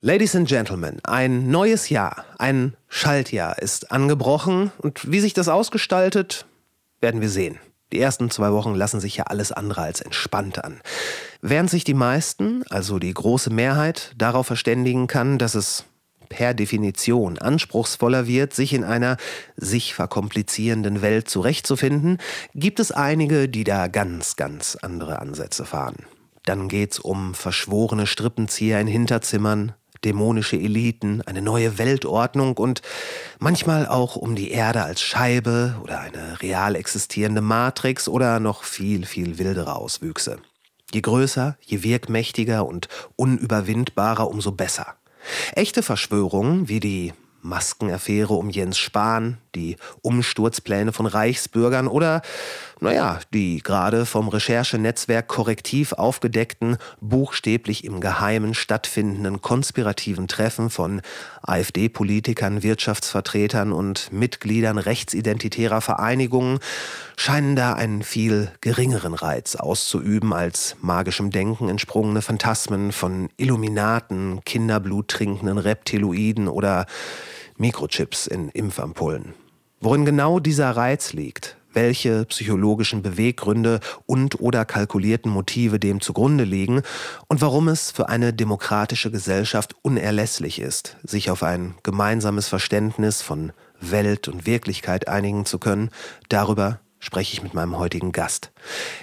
Ladies and Gentlemen, ein neues Jahr, ein Schaltjahr ist angebrochen und wie sich das ausgestaltet, werden wir sehen. Die ersten zwei Wochen lassen sich ja alles andere als entspannt an. Während sich die meisten, also die große Mehrheit, darauf verständigen kann, dass es per Definition anspruchsvoller wird, sich in einer sich verkomplizierenden Welt zurechtzufinden, gibt es einige, die da ganz, ganz andere Ansätze fahren. Dann geht's um verschworene Strippenzieher in Hinterzimmern, dämonische Eliten, eine neue Weltordnung und manchmal auch um die Erde als Scheibe oder eine real existierende Matrix oder noch viel, viel wildere Auswüchse. Je größer, je wirkmächtiger und unüberwindbarer, umso besser. Echte Verschwörungen wie die Maskenaffäre um Jens Spahn, die Umsturzpläne von Reichsbürgern oder, naja, die gerade vom Recherchenetzwerk korrektiv aufgedeckten, buchstäblich im Geheimen stattfindenden konspirativen Treffen von AfD-Politikern, Wirtschaftsvertretern und Mitgliedern rechtsidentitärer Vereinigungen scheinen da einen viel geringeren Reiz auszuüben als magischem Denken entsprungene Phantasmen von Illuminaten, Kinderblut trinkenden Reptiloiden oder Mikrochips in Impfampullen. Worin genau dieser Reiz liegt, welche psychologischen Beweggründe und oder kalkulierten Motive dem zugrunde liegen und warum es für eine demokratische Gesellschaft unerlässlich ist, sich auf ein gemeinsames Verständnis von Welt und Wirklichkeit einigen zu können, darüber spreche ich mit meinem heutigen Gast.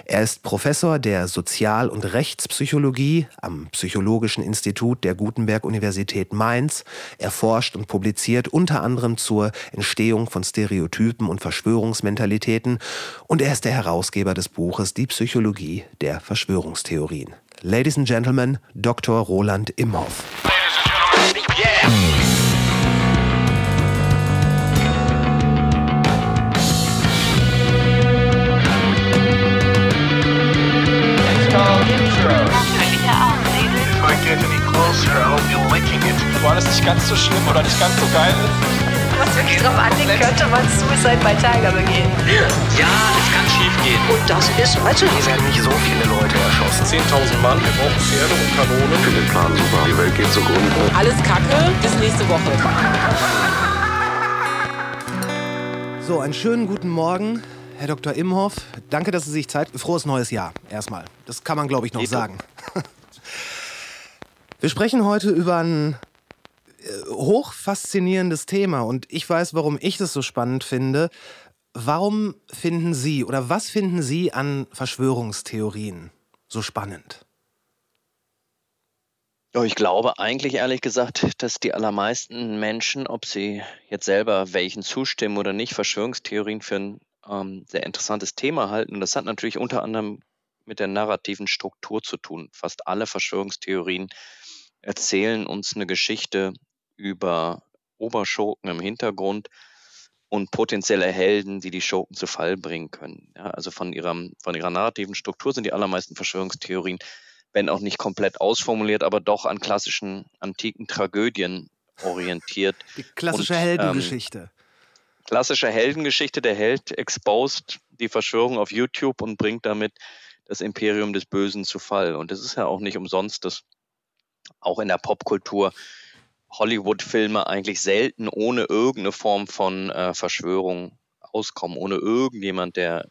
Er ist Professor der Sozial- und Rechtspsychologie am Psychologischen Institut der Gutenberg-Universität Mainz. Er forscht und publiziert unter anderem zur Entstehung von Stereotypen und Verschwörungsmentalitäten und er ist der Herausgeber des Buches Die Psychologie der Verschwörungstheorien. Ladies and Gentlemen, Dr. Roland Imhoff. Ladies and Gentlemen, yeah. Wo alles nicht ganz so schlimm oder nicht ganz so geil ist. Was wirklich drauf anliegt, könnte man Suicide bei Tiger begehen. Ja, es kann schief gehen. Und das ist Mathe. Hier werden nicht so viele Leute erschossen. 10.000 Mann, wir brauchen Pferde und Kanonen. Finde den Plan super. Die Welt geht zugrunde. Alles Kacke, bis nächste Woche. So, einen schönen guten Morgen, Herr Dr. Imhoff. Danke, dass Sie sich Zeit. Frohes neues Jahr erstmal. Das kann man, glaube ich, noch Eto. sagen. Wir sprechen heute über ein hochfaszinierendes Thema und ich weiß, warum ich das so spannend finde. Warum finden Sie oder was finden Sie an Verschwörungstheorien so spannend? ich glaube eigentlich ehrlich gesagt, dass die allermeisten Menschen, ob sie jetzt selber welchen zustimmen oder nicht, Verschwörungstheorien für ein ähm, sehr interessantes Thema halten. Und das hat natürlich unter anderem mit der narrativen Struktur zu tun. Fast alle Verschwörungstheorien erzählen uns eine Geschichte über Oberschurken im Hintergrund und potenzielle Helden, die die Schurken zu Fall bringen können. Ja, also von, ihrem, von ihrer narrativen Struktur sind die allermeisten Verschwörungstheorien, wenn auch nicht komplett ausformuliert, aber doch an klassischen antiken Tragödien orientiert. Die klassische und, Heldengeschichte. Ähm, klassische Heldengeschichte, der Held exposed die Verschwörung auf YouTube und bringt damit das Imperium des Bösen zu Fall. Und das ist ja auch nicht umsonst, dass auch in der Popkultur Hollywood-Filme eigentlich selten ohne irgendeine Form von äh, Verschwörung auskommen, ohne irgendjemand, der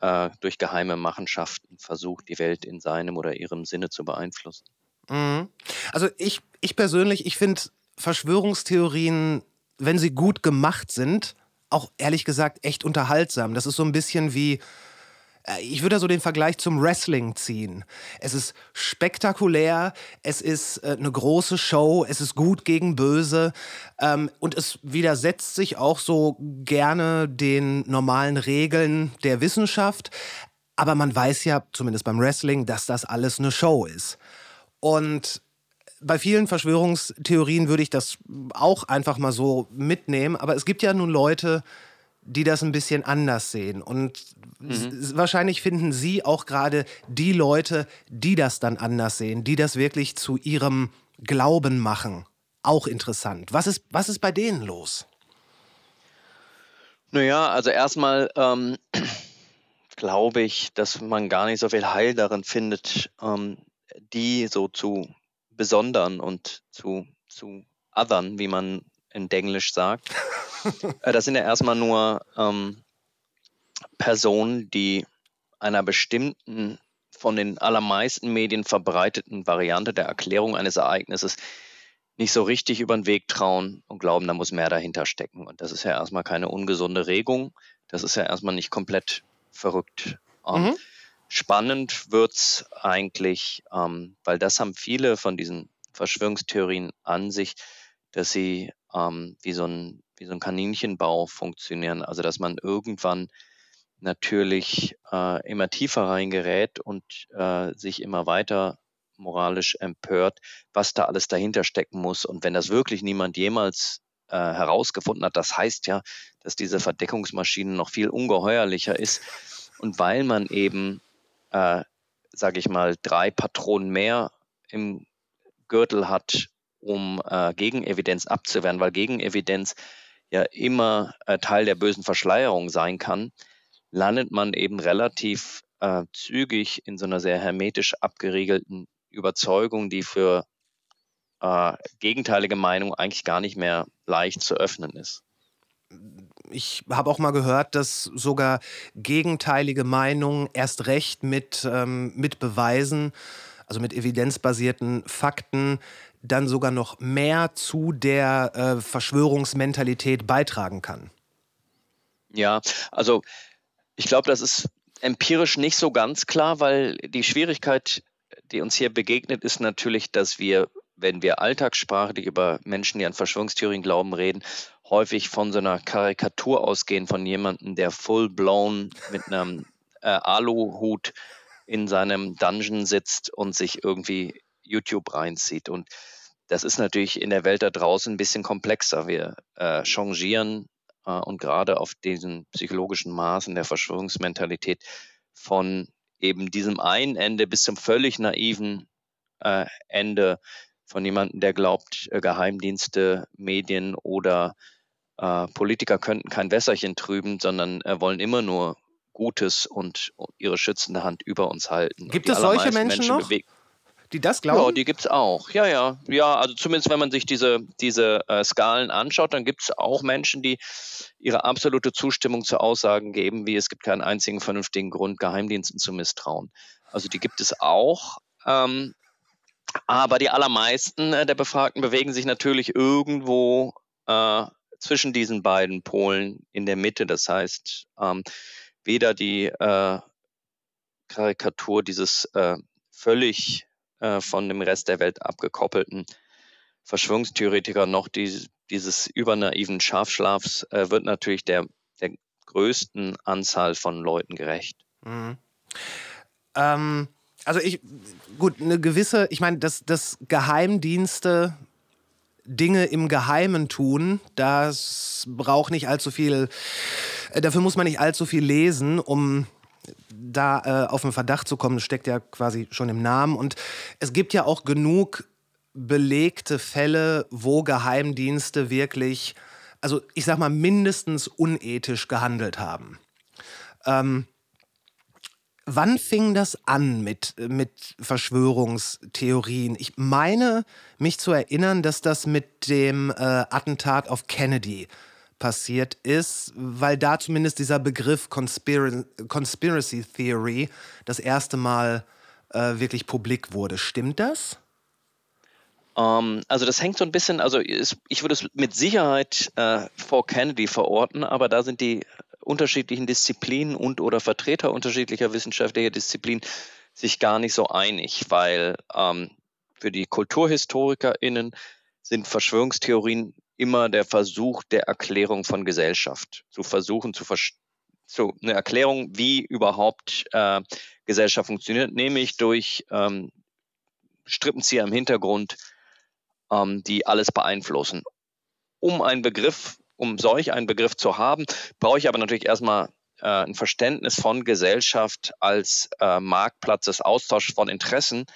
äh, durch geheime Machenschaften versucht, die Welt in seinem oder ihrem Sinne zu beeinflussen. Mhm. Also ich, ich persönlich, ich finde Verschwörungstheorien, wenn sie gut gemacht sind, auch ehrlich gesagt echt unterhaltsam. Das ist so ein bisschen wie ich würde da so den Vergleich zum Wrestling ziehen. Es ist spektakulär, es ist äh, eine große Show, es ist gut gegen böse ähm, und es widersetzt sich auch so gerne den normalen Regeln der Wissenschaft. Aber man weiß ja, zumindest beim Wrestling, dass das alles eine Show ist. Und bei vielen Verschwörungstheorien würde ich das auch einfach mal so mitnehmen. Aber es gibt ja nun Leute, die das ein bisschen anders sehen. Und mhm. wahrscheinlich finden Sie auch gerade die Leute, die das dann anders sehen, die das wirklich zu ihrem Glauben machen, auch interessant. Was ist, was ist bei denen los? Naja, also erstmal ähm, glaube ich, dass man gar nicht so viel Heil darin findet, ähm, die so zu besondern und zu, zu othern, wie man in Englisch sagt. Äh, das sind ja erstmal nur ähm, Personen, die einer bestimmten, von den allermeisten Medien verbreiteten Variante der Erklärung eines Ereignisses nicht so richtig über den Weg trauen und glauben, da muss mehr dahinter stecken. Und das ist ja erstmal keine ungesunde Regung. Das ist ja erstmal nicht komplett verrückt. Ähm, mhm. Spannend wird's eigentlich, ähm, weil das haben viele von diesen Verschwörungstheorien an sich, dass sie ähm, wie, so ein, wie so ein Kaninchenbau funktionieren. Also dass man irgendwann natürlich äh, immer tiefer reingerät und äh, sich immer weiter moralisch empört, was da alles dahinter stecken muss. Und wenn das wirklich niemand jemals äh, herausgefunden hat, das heißt ja, dass diese Verdeckungsmaschine noch viel ungeheuerlicher ist. Und weil man eben, äh, sage ich mal, drei Patronen mehr im Gürtel hat, um äh, Gegenevidenz abzuwehren, weil Gegenevidenz ja immer äh, Teil der bösen Verschleierung sein kann, landet man eben relativ äh, zügig in so einer sehr hermetisch abgeriegelten Überzeugung, die für äh, gegenteilige Meinung eigentlich gar nicht mehr leicht zu öffnen ist. Ich habe auch mal gehört, dass sogar gegenteilige Meinungen erst recht mit, ähm, mit Beweisen, also mit evidenzbasierten Fakten, dann sogar noch mehr zu der äh, Verschwörungsmentalität beitragen kann. Ja, also ich glaube, das ist empirisch nicht so ganz klar, weil die Schwierigkeit, die uns hier begegnet, ist natürlich, dass wir, wenn wir alltagssprachlich über Menschen, die an Verschwörungstheorien glauben, reden, häufig von so einer Karikatur ausgehen von jemandem, der full-blown mit einem äh, Aluhut in seinem Dungeon sitzt und sich irgendwie YouTube reinzieht. Und das ist natürlich in der Welt da draußen ein bisschen komplexer. Wir äh, changieren äh, und gerade auf diesen psychologischen Maßen der Verschwörungsmentalität von eben diesem einen Ende bis zum völlig naiven äh, Ende von jemandem, der glaubt, äh, Geheimdienste, Medien oder äh, Politiker könnten kein Wässerchen trüben, sondern äh, wollen immer nur Gutes und ihre schützende Hand über uns halten. Gibt es solche Menschen, Menschen noch? Die das glauben? Ja, die gibt es auch. Ja, ja. Ja, also zumindest wenn man sich diese, diese äh, Skalen anschaut, dann gibt es auch Menschen, die ihre absolute Zustimmung zu Aussagen geben, wie es gibt keinen einzigen vernünftigen Grund, Geheimdiensten zu misstrauen. Also die gibt es auch. Ähm, aber die allermeisten äh, der Befragten bewegen sich natürlich irgendwo äh, zwischen diesen beiden Polen in der Mitte. Das heißt, ähm, weder die äh, Karikatur dieses äh, völlig äh, von dem Rest der Welt abgekoppelten Verschwörungstheoretiker noch die, dieses übernaiven Schafschlafs äh, wird natürlich der, der größten Anzahl von Leuten gerecht. Mhm. Ähm, also ich, gut, eine gewisse, ich meine, dass, dass Geheimdienste Dinge im Geheimen tun, das braucht nicht allzu viel, äh, dafür muss man nicht allzu viel lesen, um da äh, auf den Verdacht zu kommen, steckt ja quasi schon im Namen. Und es gibt ja auch genug belegte Fälle, wo Geheimdienste wirklich, also ich sag mal, mindestens unethisch gehandelt haben. Ähm, wann fing das an mit, mit Verschwörungstheorien? Ich meine, mich zu erinnern, dass das mit dem äh, Attentat auf Kennedy passiert ist, weil da zumindest dieser Begriff Conspir Conspiracy Theory das erste Mal äh, wirklich publik wurde. Stimmt das? Um, ähm, also das hängt so ein bisschen, also ich würde es mit Sicherheit äh, vor Kennedy verorten, aber da sind die unterschiedlichen Disziplinen und oder Vertreter unterschiedlicher wissenschaftlicher Disziplinen sich gar nicht so einig, weil ähm, für die KulturhistorikerInnen sind Verschwörungstheorien immer der Versuch der Erklärung von Gesellschaft, zu versuchen zu so eine Erklärung, wie überhaupt äh, Gesellschaft funktioniert, nämlich durch ähm, Strippenzieher im Hintergrund, ähm, die alles beeinflussen. Um einen Begriff, um solch einen Begriff zu haben, brauche ich aber natürlich erstmal äh, ein Verständnis von Gesellschaft als äh, Marktplatz des Austauschs von Interessen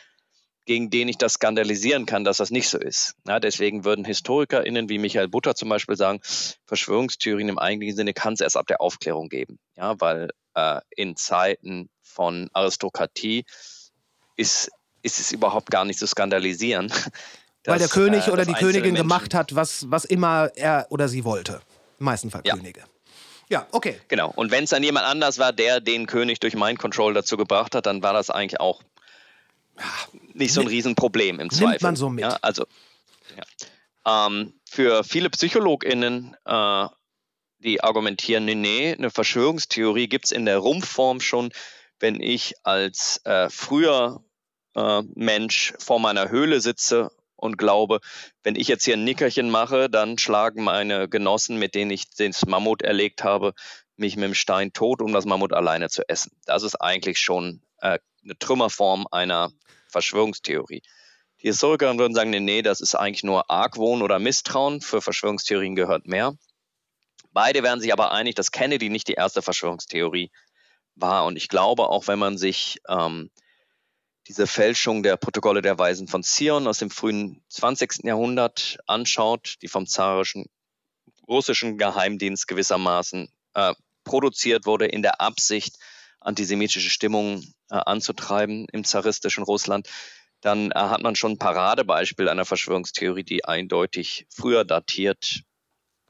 gegen den ich das skandalisieren kann, dass das nicht so ist. Ja, deswegen würden HistorikerInnen wie Michael Butter zum Beispiel sagen, Verschwörungstheorien im eigentlichen Sinne kann es erst ab der Aufklärung geben. Ja, weil äh, in Zeiten von Aristokratie ist, ist es überhaupt gar nicht zu skandalisieren. Weil der dass, König äh, oder dass die Königin Menschen- gemacht hat, was, was immer er oder sie wollte. Im meisten Fall Ja. Könige. Ja, okay. Genau. Und wenn es dann jemand anders war, der den König durch Mind Control dazu gebracht hat, dann war das eigentlich auch nicht so ein Riesenproblem im Zweifel. man so mit. Ja, also, ja. Ähm, für viele PsychologInnen, äh, die argumentieren, nee, nee, eine Verschwörungstheorie gibt es in der Rumpfform schon, wenn ich als äh, früher äh, Mensch vor meiner Höhle sitze und glaube, wenn ich jetzt hier ein Nickerchen mache, dann schlagen meine Genossen, mit denen ich das Mammut erlegt habe, mich mit dem Stein tot, um das Mammut alleine zu essen. Das ist eigentlich schon äh, eine Trümmerform einer Verschwörungstheorie. Die Historiker würden sagen, nee, nee, das ist eigentlich nur Argwohn oder Misstrauen. Für Verschwörungstheorien gehört mehr. Beide werden sich aber einig, dass Kennedy nicht die erste Verschwörungstheorie war. Und ich glaube, auch wenn man sich ähm, diese Fälschung der Protokolle der Weisen von Zion aus dem frühen 20. Jahrhundert anschaut, die vom zarischen russischen Geheimdienst gewissermaßen äh, produziert wurde, in der Absicht, antisemitische Stimmungen äh, anzutreiben im zaristischen Russland, dann äh, hat man schon ein Paradebeispiel einer Verschwörungstheorie, die eindeutig früher datiert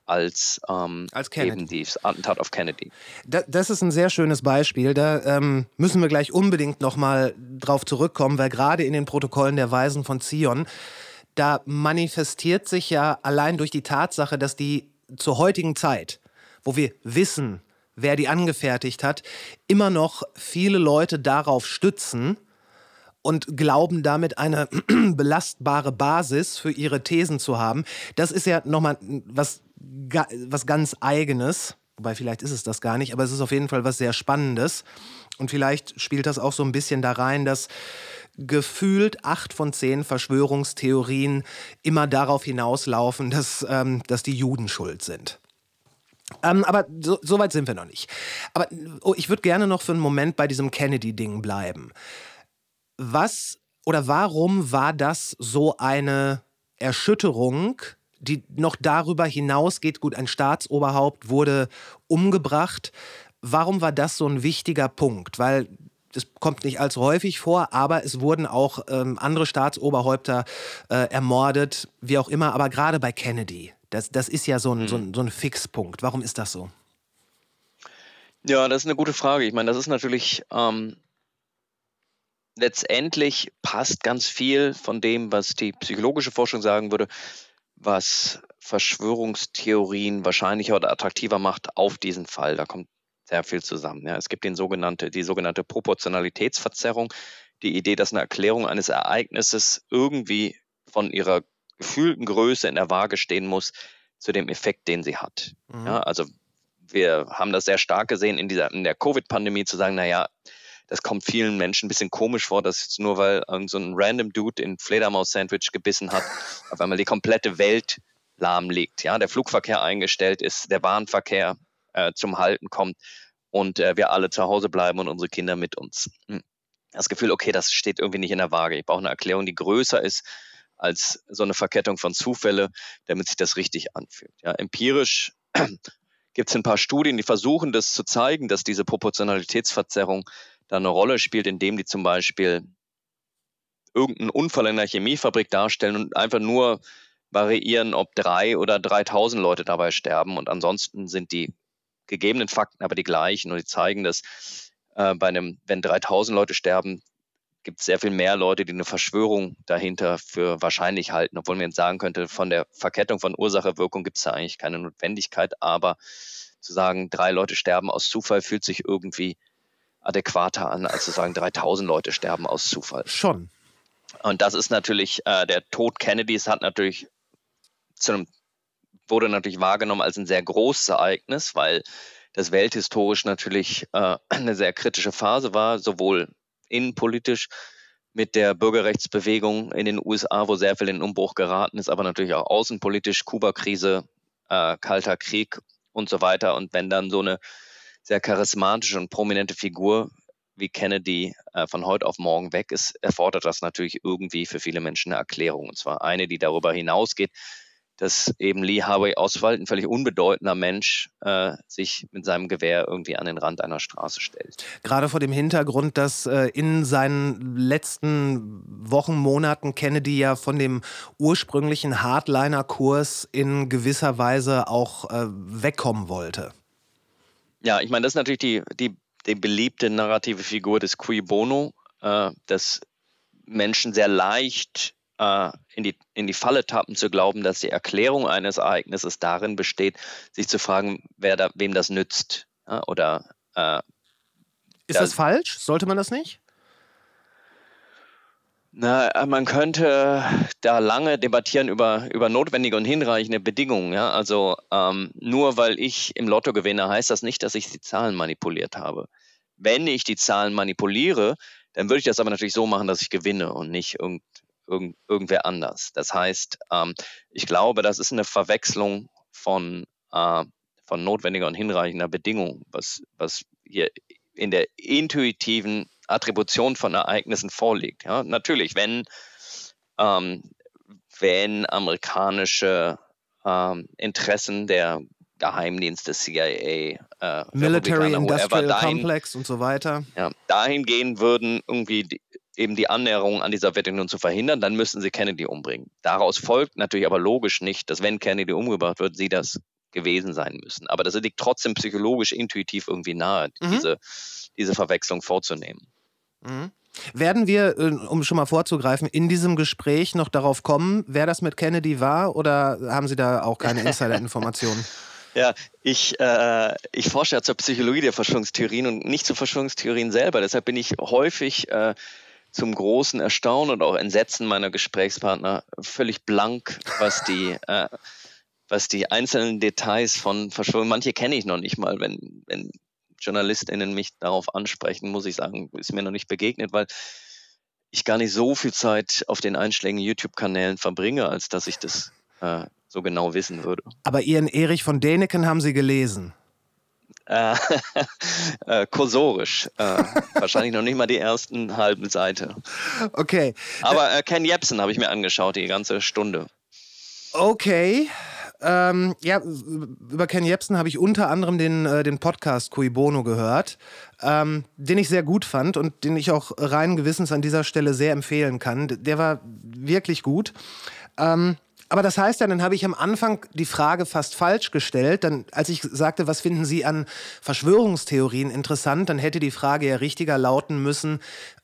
als, ähm, Als Kennedy. eben das Attentat auf Kennedy. Da, das ist ein sehr schönes Beispiel. Da ähm, müssen wir gleich unbedingt nochmal drauf zurückkommen, weil gerade in den Protokollen der Weisen von Zion, da manifestiert sich ja allein durch die Tatsache, dass die zur heutigen Zeit, wo wir wissen, wer die angefertigt hat, immer noch viele Leute darauf stützen und glauben damit eine belastbare Basis für ihre Thesen zu haben. Das ist ja nochmal was, was ganz eigenes. Wobei vielleicht ist es das gar nicht, aber es ist auf jeden Fall was sehr Spannendes. Und vielleicht spielt das auch so ein bisschen da rein, dass gefühlt acht von zehn Verschwörungstheorien immer darauf hinauslaufen, dass, ähm, dass die Juden schuld sind. Ähm, aber so, so weit sind wir noch nicht. Aber oh, ich würde gerne noch für einen Moment bei diesem Kennedy-Ding bleiben. Was oder warum war das so eine Erschütterung, die noch darüber hinausgeht? Gut, ein Staatsoberhaupt wurde umgebracht. Warum war das so ein wichtiger Punkt? Weil das kommt nicht allzu häufig vor, aber es wurden auch ähm, andere Staatsoberhäupter äh, ermordet, wie auch immer. Aber gerade bei Kennedy, das, das ist ja so ein, so, ein, so ein Fixpunkt. Warum ist das so? Ja, das ist eine gute Frage. Ich meine, das ist natürlich ähm, letztendlich passt ganz viel von dem, was die psychologische Forschung sagen würde, was Verschwörungstheorien wahrscheinlicher oder attraktiver macht auf diesen Fall. Da kommt sehr viel zusammen. Ja, es gibt den sogenannte, die sogenannte Proportionalitätsverzerrung, die Idee, dass eine Erklärung eines Ereignisses irgendwie von ihrer gefühlten Größe in der Waage stehen muss zu dem Effekt, den sie hat. Ja, also wir haben das sehr stark gesehen in dieser in der Covid-Pandemie zu sagen, naja, das kommt vielen Menschen ein bisschen komisch vor, dass jetzt nur weil irgend so ein random Dude in Fledermaus-Sandwich gebissen hat, auf einmal die komplette Welt lahmlegt. Ja, der Flugverkehr eingestellt ist, der Bahnverkehr äh, zum Halten kommt und äh, wir alle zu Hause bleiben und unsere Kinder mit uns. Hm. Das Gefühl, okay, das steht irgendwie nicht in der Waage. Ich brauche eine Erklärung, die größer ist als so eine Verkettung von Zufälle, damit sich das richtig anfühlt. Ja, empirisch gibt es ein paar Studien, die versuchen, das zu zeigen, dass diese Proportionalitätsverzerrung da eine Rolle spielt, indem die zum Beispiel irgendeinen Unfall in der Chemiefabrik darstellen und einfach nur variieren, ob drei oder 3000 Leute dabei sterben. Und ansonsten sind die gegebenen Fakten aber die gleichen und die zeigen, dass äh, bei einem, wenn 3000 Leute sterben, gibt es sehr viel mehr Leute, die eine Verschwörung dahinter für wahrscheinlich halten, obwohl man jetzt sagen könnte, von der Verkettung von Ursache-Wirkung gibt es da eigentlich keine Notwendigkeit, aber zu sagen, drei Leute sterben aus Zufall fühlt sich irgendwie adäquater an, als zu sagen, 3000 Leute sterben aus Zufall. Schon. Und das ist natürlich, äh, der Tod Kennedys hat natürlich zu einem, wurde natürlich wahrgenommen als ein sehr großes Ereignis, weil das welthistorisch natürlich äh, eine sehr kritische Phase war, sowohl innenpolitisch mit der Bürgerrechtsbewegung in den USA, wo sehr viel in Umbruch geraten ist, aber natürlich auch außenpolitisch, Kuba-Krise, äh, Kalter Krieg und so weiter. Und wenn dann so eine sehr charismatische und prominente Figur wie Kennedy äh, von heute auf morgen weg ist, erfordert das natürlich irgendwie für viele Menschen eine Erklärung. Und zwar eine, die darüber hinausgeht, dass eben Lee Harvey Oswald, ein völlig unbedeutender Mensch, äh, sich mit seinem Gewehr irgendwie an den Rand einer Straße stellt. Gerade vor dem Hintergrund, dass äh, in seinen letzten Wochen, Monaten Kennedy ja von dem ursprünglichen Hardliner-Kurs in gewisser Weise auch äh, wegkommen wollte. Ja, ich meine, das ist natürlich die, die, die beliebte narrative Figur des Cui Bono, äh, dass Menschen sehr leicht äh, in, die, in die Falle tappen, zu glauben, dass die Erklärung eines Ereignisses darin besteht, sich zu fragen, wer da, wem das nützt. Ja, oder äh, ist das, das falsch? Sollte man das nicht? Na, äh, man könnte da lange debattieren über, über notwendige und hinreichende Bedingungen. Ja? Also ähm, nur weil ich im Lotto gewinne, heißt das nicht, dass ich die Zahlen manipuliert habe. Wenn ich die Zahlen manipuliere, dann würde ich das aber natürlich so machen, dass ich gewinne und nicht irgend, irgend, irgendwer anders. Das heißt, ähm, ich glaube, das ist eine Verwechslung von, äh, von notwendiger und hinreichender Bedingung, was, was hier in der intuitiven Attribution von Ereignissen vorliegt. Ja, natürlich, wenn, ähm, wenn amerikanische ähm, Interessen der Geheimdienste, CIA, äh, Military Industrial dahin, Complex und so weiter. Ja, dahin gehen würden, irgendwie die, eben die Annäherung an die Sowjetunion zu verhindern, dann müssten sie Kennedy umbringen. Daraus folgt natürlich aber logisch nicht, dass wenn Kennedy umgebracht wird, sie das gewesen sein müssen. Aber das liegt trotzdem psychologisch intuitiv irgendwie nahe, mhm. diese, diese Verwechslung vorzunehmen. Mhm. Werden wir, äh, um schon mal vorzugreifen, in diesem Gespräch noch darauf kommen, wer das mit Kennedy war oder haben Sie da auch keine Insider-Informationen? Ja, ich, äh, ich forsche ja zur Psychologie der Verschwörungstheorien und nicht zu Verschwörungstheorien selber. Deshalb bin ich häufig äh, zum großen Erstaunen und auch Entsetzen meiner Gesprächspartner völlig blank, was die, äh, was die einzelnen Details von Verschwörungen, manche kenne ich noch nicht mal, wenn, wenn JournalistInnen mich darauf ansprechen, muss ich sagen, ist mir noch nicht begegnet, weil ich gar nicht so viel Zeit auf den einschlägigen YouTube-Kanälen verbringe, als dass ich das äh, so genau wissen würde. Aber Ihren Erich von Däniken haben Sie gelesen? Äh, äh, kursorisch. Äh, wahrscheinlich noch nicht mal die ersten halben Seite. Okay. Aber äh, Ken Jebsen habe ich mir angeschaut, die ganze Stunde. Okay. Ähm, ja, über Ken Jebsen habe ich unter anderem den, äh, den Podcast Cui Bono gehört, ähm, den ich sehr gut fand und den ich auch rein Gewissens an dieser Stelle sehr empfehlen kann. Der war wirklich gut. Ähm, aber das heißt ja, dann habe ich am Anfang die Frage fast falsch gestellt. Dann, als ich sagte, was finden Sie an Verschwörungstheorien interessant, dann hätte die Frage ja richtiger lauten müssen,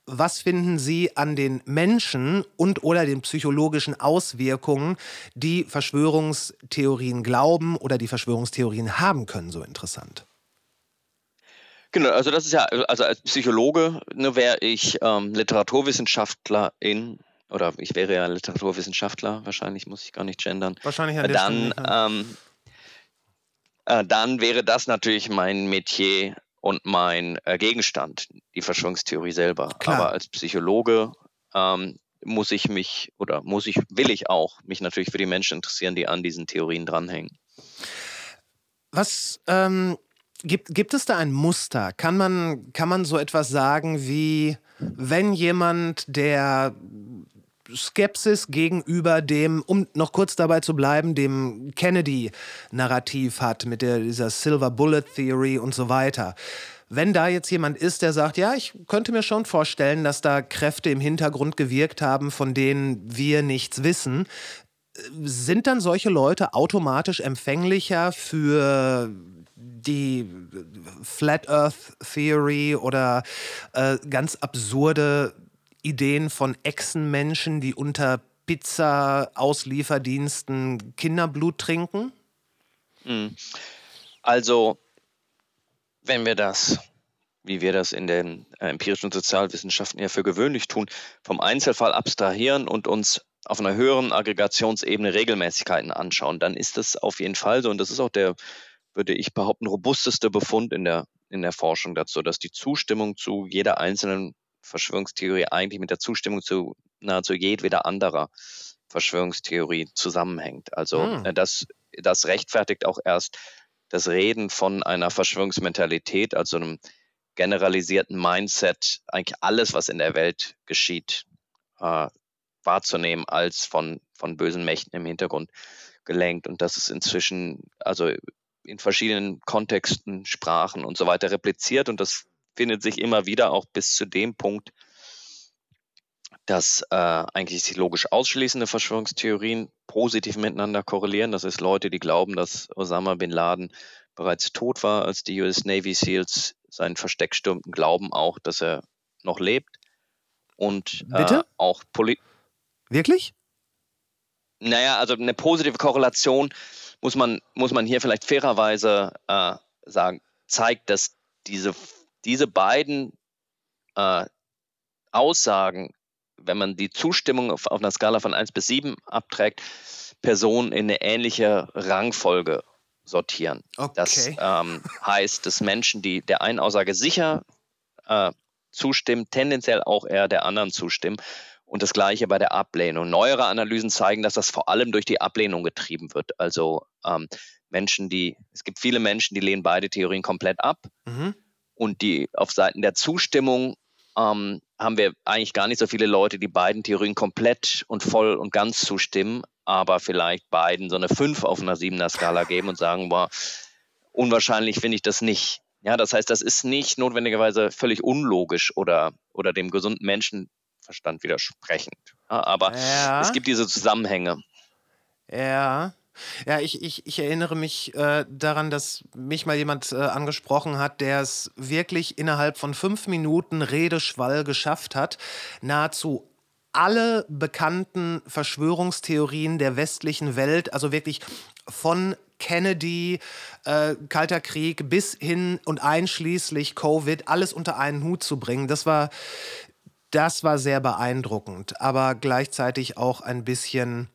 was finden Sie an den Menschen und oder den psychologischen Auswirkungen, die Verschwörungstheorien glauben oder die Verschwörungstheorien haben können, so interessant? Genau, also das ist ja, also als Psychologe ne, wäre ich ähm, Literaturwissenschaftlerin oder ich wäre ja Literaturwissenschaftler, wahrscheinlich muss ich gar nicht gendern. Wahrscheinlich an dann, ähm, äh, dann wäre das natürlich mein Metier und mein äh, Gegenstand, die Verschwörungstheorie selber. Klar. Aber als Psychologe ähm, muss ich mich oder muss ich, will ich auch mich natürlich für die Menschen interessieren, die an diesen Theorien dranhängen. Was ähm, gibt, gibt es da ein Muster? Kann man, kann man so etwas sagen wie, wenn jemand, der Skepsis gegenüber dem, um noch kurz dabei zu bleiben, dem Kennedy-Narrativ hat, mit der, dieser Silver Bullet Theory und so weiter. Wenn da jetzt jemand ist, der sagt, ja, ich könnte mir schon vorstellen, dass da Kräfte im Hintergrund gewirkt haben, von denen wir nichts wissen, sind dann solche Leute automatisch empfänglicher für die Flat Earth Theory oder äh, ganz absurde Ideen von Echsenmenschen, die unter Pizza-Auslieferdiensten Kinderblut trinken? Hm. Also, wenn wir das, wie wir das in den äh, empirischen Sozialwissenschaften ja für gewöhnlich tun, vom Einzelfall abstrahieren und uns auf einer höheren Aggregationsebene Regelmäßigkeiten anschauen, dann ist das auf jeden Fall so. Und das ist auch der, würde ich behaupten, robusteste Befund in der, in der Forschung dazu, dass die Zustimmung zu jeder einzelnen Verschwörungstheorie eigentlich mit der Zustimmung zu nahezu jedweder anderer Verschwörungstheorie zusammenhängt. Also hm. das, das rechtfertigt auch erst das Reden von einer Verschwörungsmentalität, also einem generalisierten Mindset, eigentlich alles, was in der Welt geschieht, äh, wahrzunehmen als von, von bösen Mächten im Hintergrund gelenkt. Und das ist inzwischen, also in verschiedenen Kontexten, Sprachen und so weiter repliziert. Und das findet sich immer wieder auch bis zu dem Punkt, dass äh, eigentlich sich logisch ausschließende Verschwörungstheorien positiv miteinander korrelieren. Das ist Leute, die glauben, dass Osama bin Laden bereits tot war, als die US Navy SEALs sein Versteck stürmten, glauben auch, dass er noch lebt. Und äh, auch Poli Wirklich? Naja, also eine positive Korrelation muss man, muss man hier vielleicht fairerweise äh, sagen, zeigt, dass diese, diese beiden äh, Aussagen, wenn man die Zustimmung auf, auf einer Skala von 1 bis 7 abträgt, Personen in eine ähnliche Rangfolge sortieren. Okay. Das ähm, heißt, dass Menschen, die der einen Aussage sicher äh, zustimmen, tendenziell auch eher der anderen zustimmen. Und das gleiche bei der Ablehnung. Neuere Analysen zeigen, dass das vor allem durch die Ablehnung getrieben wird. Also ähm, Menschen, die, es gibt viele Menschen, die lehnen beide Theorien komplett ab. Mhm. Und die auf Seiten der Zustimmung ähm, haben wir eigentlich gar nicht so viele Leute, die beiden Theorien komplett und voll und ganz zustimmen, aber vielleicht beiden so eine 5 auf einer 7er Skala geben und sagen, boah, unwahrscheinlich finde ich das nicht. Ja, das heißt, das ist nicht notwendigerweise völlig unlogisch oder, oder dem gesunden Menschenverstand widersprechend. Ja, aber ja. es gibt diese Zusammenhänge. Ja. Ja, ich, ich, ich erinnere mich äh, daran, dass mich mal jemand äh, angesprochen hat, der es wirklich innerhalb von fünf Minuten Redeschwall geschafft hat, nahezu alle bekannten Verschwörungstheorien der westlichen Welt, also wirklich von Kennedy, äh, Kalter Krieg bis hin und einschließlich Covid, alles unter einen Hut zu bringen. Das war, das war sehr beeindruckend, aber gleichzeitig auch ein bisschen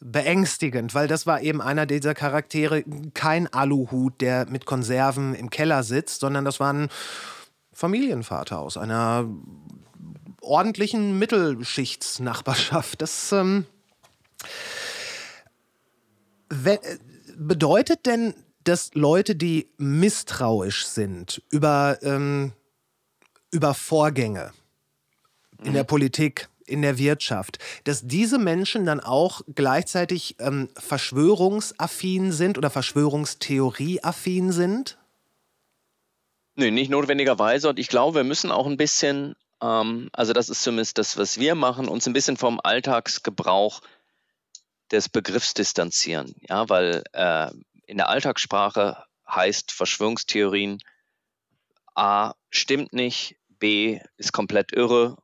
beängstigend, weil das war eben einer dieser Charaktere, kein Aluhut, der mit Konserven im Keller sitzt, sondern das war ein Familienvater aus einer ordentlichen Mittelschichtsnachbarschaft. Das ähm, bedeutet denn, dass Leute, die misstrauisch sind über, ähm, über Vorgänge in der mhm. Politik, in der Wirtschaft, dass diese Menschen dann auch gleichzeitig ähm, verschwörungsaffin sind oder Verschwörungstheorieaffin sind? Nö, nicht notwendigerweise. Und ich glaube, wir müssen auch ein bisschen, ähm, also das ist zumindest das, was wir machen, uns ein bisschen vom Alltagsgebrauch des Begriffs distanzieren. Ja, weil äh, in der Alltagssprache heißt Verschwörungstheorien A stimmt nicht, B ist komplett irre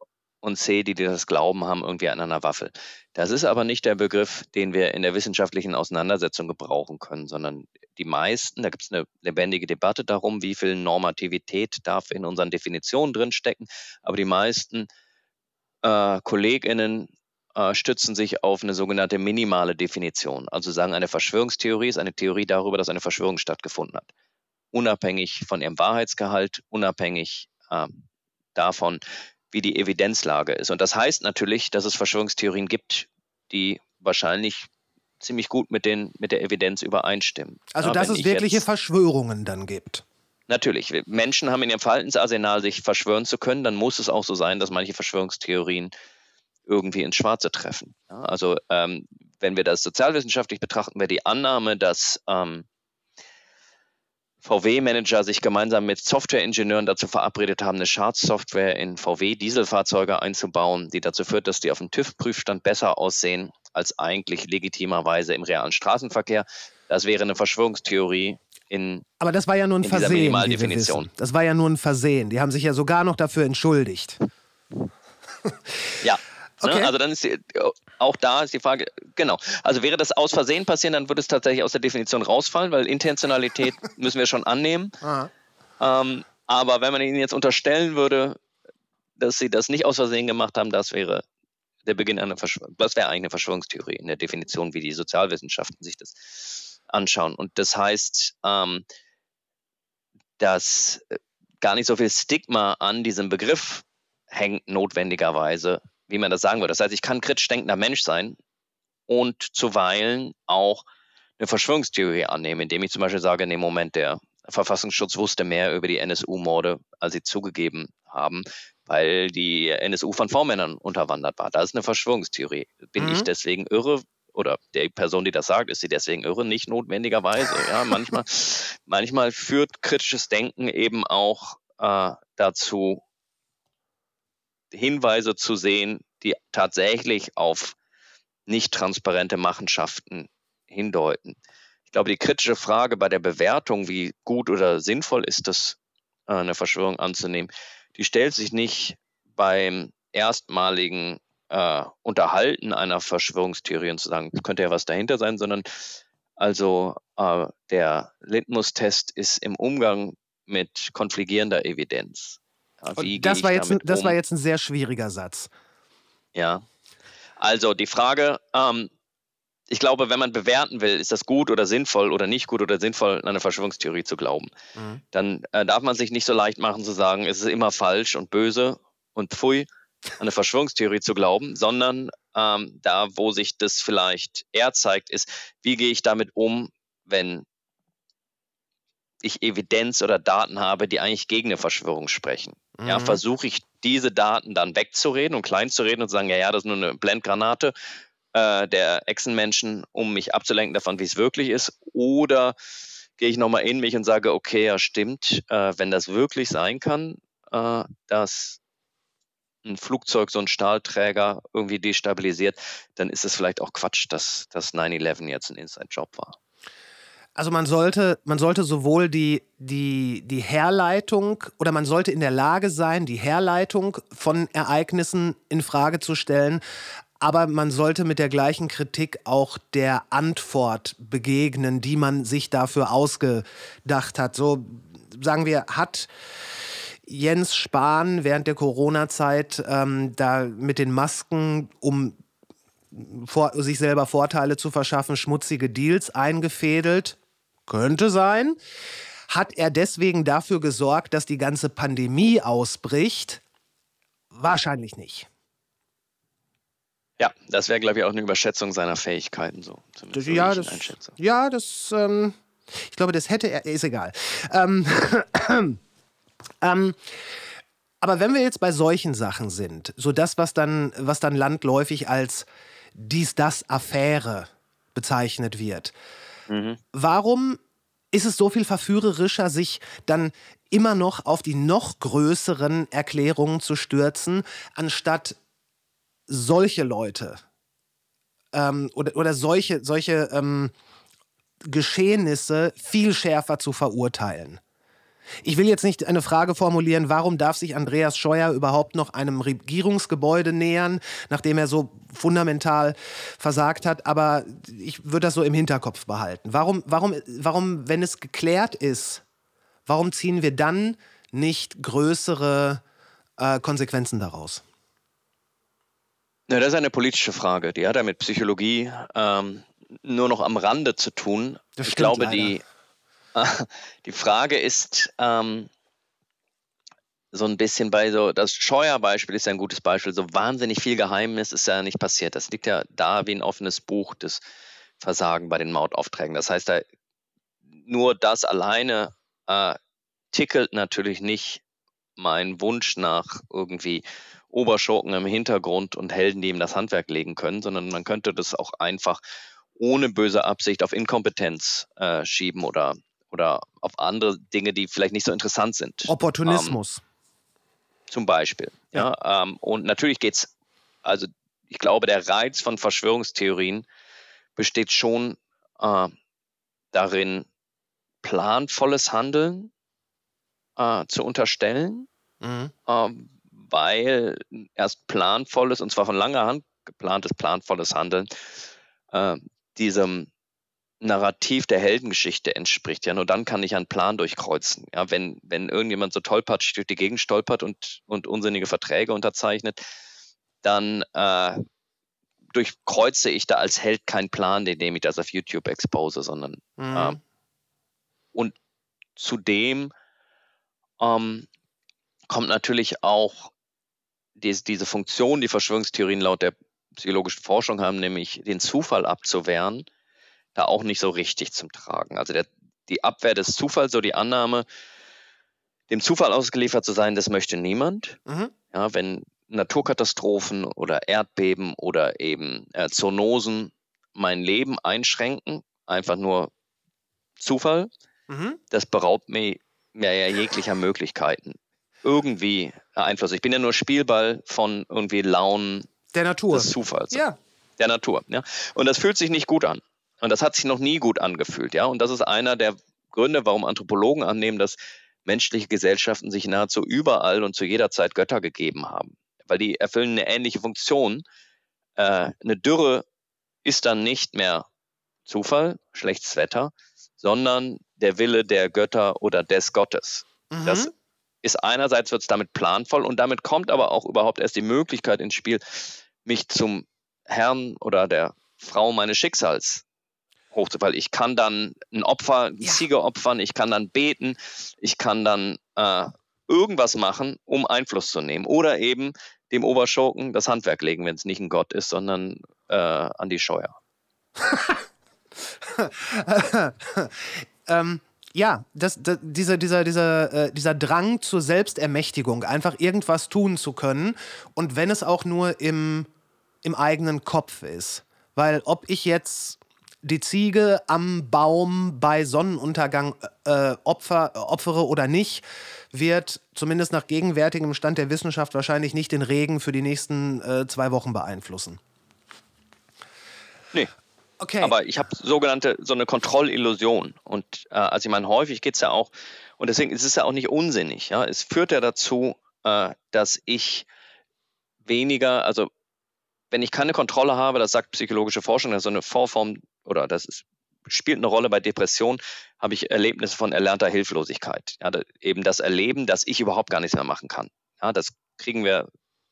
und C, die, das Glauben haben, irgendwie an einer Waffel. Das ist aber nicht der Begriff, den wir in der wissenschaftlichen Auseinandersetzung gebrauchen können, sondern die meisten, da gibt es eine lebendige Debatte darum, wie viel Normativität darf in unseren Definitionen drinstecken, aber die meisten äh, KollegInnen äh, stützen sich auf eine sogenannte minimale Definition. Also sagen, eine Verschwörungstheorie ist eine Theorie darüber, dass eine Verschwörung stattgefunden hat. Unabhängig von ihrem Wahrheitsgehalt, unabhängig äh, davon, wie die Evidenzlage ist. Und das heißt natürlich, dass es Verschwörungstheorien gibt, die wahrscheinlich ziemlich gut mit, den, mit der Evidenz übereinstimmen. Also ja, dass es wirkliche jetzt, Verschwörungen dann gibt. Natürlich. Menschen haben in ihrem Verhaltensarsenal, sich verschwören zu können. Dann muss es auch so sein, dass manche Verschwörungstheorien irgendwie ins Schwarze treffen. Ja, also ähm, wenn wir das sozialwissenschaftlich betrachten, wäre die Annahme, dass ähm, VW-Manager sich gemeinsam mit Softwareingenieuren dazu verabredet haben, eine Schadsoftware in VW-Dieselfahrzeuge einzubauen, die dazu führt, dass die auf dem TÜV-Prüfstand besser aussehen als eigentlich legitimerweise im realen Straßenverkehr. Das wäre eine Verschwörungstheorie in Aber das war ja nur ein Versehen. Definition. Das war ja nur ein Versehen. Die haben sich ja sogar noch dafür entschuldigt. ja? Okay. Ne? Also dann ist die, auch da ist die Frage, genau. Also wäre das aus Versehen passieren, dann würde es tatsächlich aus der Definition rausfallen, weil Intentionalität müssen wir schon annehmen. Ähm, aber wenn man ihnen jetzt unterstellen würde, dass sie das nicht aus Versehen gemacht haben, das wäre der Beginn einer Verschwörung. Das wäre eigentlich eine Verschwörungstheorie in der Definition, wie die Sozialwissenschaften sich das anschauen. Und das heißt, ähm, dass gar nicht so viel Stigma an diesem Begriff hängt notwendigerweise, wie man das sagen würde. Das heißt, ich kann kritisch denkender Mensch sein und zuweilen auch eine Verschwörungstheorie annehmen, indem ich zum Beispiel sage, in dem Moment der Verfassungsschutz wusste mehr über die NSU-Morde, als sie zugegeben haben, weil die NSU von V-Männern unterwandert war. Das ist eine Verschwörungstheorie. Bin Mhm. ich deswegen irre? Oder der Person, die das sagt, ist sie deswegen irre? Nicht notwendigerweise. Ja, manchmal, manchmal führt kritisches Denken eben auch äh, dazu, Hinweise zu sehen, die tatsächlich auf nicht transparente Machenschaften hindeuten. Ich glaube, die kritische Frage bei der Bewertung, wie gut oder sinnvoll ist es, äh, eine Verschwörung anzunehmen, die stellt sich nicht beim erstmaligen äh, Unterhalten einer Verschwörungstheorie und zu sagen, es könnte ja was dahinter sein, sondern also äh, der Litmus-Test ist im Umgang mit konfligierender Evidenz. Wie Und das, war jetzt, ein- das um? war jetzt ein sehr schwieriger Satz. Ja. Also die Frage, ähm, ich glaube, wenn man bewerten will, ist das gut oder sinnvoll oder nicht gut oder sinnvoll, an eine Verschwörungstheorie zu glauben, Mhm. dann äh, darf man sich nicht so leicht machen zu sagen, es ist immer falsch und böse und pfui, an eine Verschwörungstheorie zu glauben, sondern ähm, da, wo sich das vielleicht eher zeigt, ist, wie gehe ich damit um, wenn ich Evidenz oder Daten habe, die eigentlich gegen eine Verschwörung sprechen. Ja, Mhm. versuche ich diese Daten dann wegzureden und klein zu reden und zu sagen, ja, ja, das ist nur eine Blendgranate äh, der Echsenmenschen, um mich abzulenken davon, wie es wirklich ist. Oder gehe ich nochmal in mich und sage, okay, ja, stimmt, äh, wenn das wirklich sein kann, äh, dass ein Flugzeug so ein Stahlträger irgendwie destabilisiert, dann ist es vielleicht auch Quatsch, dass das 9-11 jetzt ein Inside-Job war. Also man sollte, man sollte sowohl die, die, die Herleitung oder man sollte in der Lage sein, die Herleitung von Ereignissen in Frage zu stellen, aber man sollte mit der gleichen Kritik auch der Antwort begegnen, die man sich dafür ausgedacht hat. So sagen wir, hat Jens Spahn während der Corona-Zeit ähm, da mit den Masken, um vor, sich selber Vorteile zu verschaffen, schmutzige Deals eingefädelt? Könnte sein. Hat er deswegen dafür gesorgt, dass die ganze Pandemie ausbricht? Wahrscheinlich nicht. Ja, das wäre, glaube ich, auch eine Überschätzung seiner Fähigkeiten. So, wie ja, das, ja, das, ähm, ich glaube, das hätte er, ist egal. Ähm, ähm, aber wenn wir jetzt bei solchen Sachen sind, so das, was dann, was dann landläufig als dies-das-Affäre bezeichnet wird, warum ist es so viel verführerischer, sich dann immer noch auf die noch größeren Erklärungen zu stürzen, anstatt solche Leute ähm, oder, oder solche, solche ähm, Geschehnisse viel schärfer zu verurteilen. Ich will jetzt nicht eine Frage formulieren, warum darf sich Andreas Scheuer überhaupt noch einem Regierungsgebäude nähern, nachdem er so fundamental versagt hat, aber ich würde das so im Hinterkopf behalten. Warum, warum, warum, wenn es geklärt ist, warum ziehen wir dann nicht größere äh, Konsequenzen daraus? Ja, das ist eine politische Frage. Die hat ja mit Psychologie ähm, nur noch am Rande zu tun. Das ich glaube, leider. die, die Frage ist ähm, so ein bisschen bei so, das Scheuer-Beispiel ist ja ein gutes Beispiel. So wahnsinnig viel Geheimnis ist ja nicht passiert. Das liegt ja da wie ein offenes Buch, das Versagen bei den Mautaufträgen. Das heißt, da, nur das alleine äh, tickelt natürlich nicht mein Wunsch nach irgendwie Oberschurken im Hintergrund und Helden, die ihm das Handwerk legen können, sondern man könnte das auch einfach ohne böse Absicht auf Inkompetenz äh, schieben oder, oder auf andere Dinge, die vielleicht nicht so interessant sind. Opportunismus. Zum Beispiel. Ja. ähm, und natürlich geht es, also ich glaube, der Reiz von Verschwörungstheorien besteht schon äh, darin, planvolles Handeln äh, zu unterstellen, Mhm. ähm, weil erst planvolles, und zwar von langer Hand geplantes, planvolles Handeln, äh, diesem Narrativ der Heldengeschichte entspricht. Ja, nur dann kann ich einen Plan durchkreuzen. Ja, wenn, wenn irgendjemand so tollpatschig durch die Gegend stolpert und, und unsinnige Verträge unterzeichnet, dann äh, durchkreuze ich da als Held keinen Plan, indem ich das auf YouTube expose, sondern Mhm. ähm, und zudem ähm, kommt natürlich auch dies, diese Funktion, die Verschwörungstheorien laut der psychologischen Forschung haben, nämlich den Zufall abzuwehren, da auch nicht so richtig zum Tragen. Also der, die Abwehr des Zufalls, so die Annahme, dem Zufall ausgeliefert zu sein, das möchte niemand. Mhm. Ja, wenn Naturkatastrophen oder Erdbeben oder eben äh, Zoonosen mein Leben einschränken, einfach nur Zufall, Mhm. das beraubt mir, mir ja jeglicher Möglichkeiten. Irgendwie Einfluss. Ich bin ja nur Spielball von irgendwie Launen Der Natur. des Zufalls, Ja. der Natur. Ja? Und das fühlt sich nicht gut an. Und das hat sich noch nie gut angefühlt. Ja? Und das ist einer der Gründe, warum Anthropologen annehmen, dass menschliche Gesellschaften sich nahezu überall und zu jeder Zeit Götter gegeben haben. Weil die erfüllen eine ähnliche Funktion. Äh, eine Dürre ist dann nicht mehr Zufall, schlechtes Wetter, sondern der Wille der Götter oder des Gottes. Mhm. Das ist einerseits wird es damit planvoll und damit kommt aber auch überhaupt erst die Möglichkeit ins Spiel, mich zum Herrn oder der Frau meines Schicksals hochzufahren. Ich kann dann ein Opfer, eine Ja. Ziege opfern, ich kann dann beten, ich kann dann äh, irgendwas machen, um Einfluss zu nehmen. Oder eben dem Oberschurken das Handwerk legen, wenn es nicht ein Gott ist, sondern äh, an die Scheuer. ähm, ja, das, das, dieser, dieser, dieser, äh, dieser Drang zur Selbstermächtigung, einfach irgendwas tun zu können und wenn es auch nur im, im eigenen Kopf ist. Weil ob ich jetzt die Ziege am Baum bei Sonnenuntergang äh, opfer, opfere oder nicht, wird zumindest nach gegenwärtigem Stand der Wissenschaft wahrscheinlich nicht den Regen für die nächsten äh, zwei Wochen beeinflussen. Nee, Okay. Aber ich habe sogenannte so eine Kontrollillusion. Und äh, also ich meine, häufig geht es ja auch, und deswegen ist es ja auch nicht unsinnig. Ja? Es führt ja dazu, äh, dass ich weniger, also wenn ich keine Kontrolle habe, das sagt psychologische Forschung, das ist so eine Vorform oder das ist, spielt eine Rolle bei Depression, habe ich Erlebnisse von erlernter Hilflosigkeit. Ja, da, eben das Erleben, dass ich überhaupt gar nichts mehr machen kann. Ja, das kriegen wir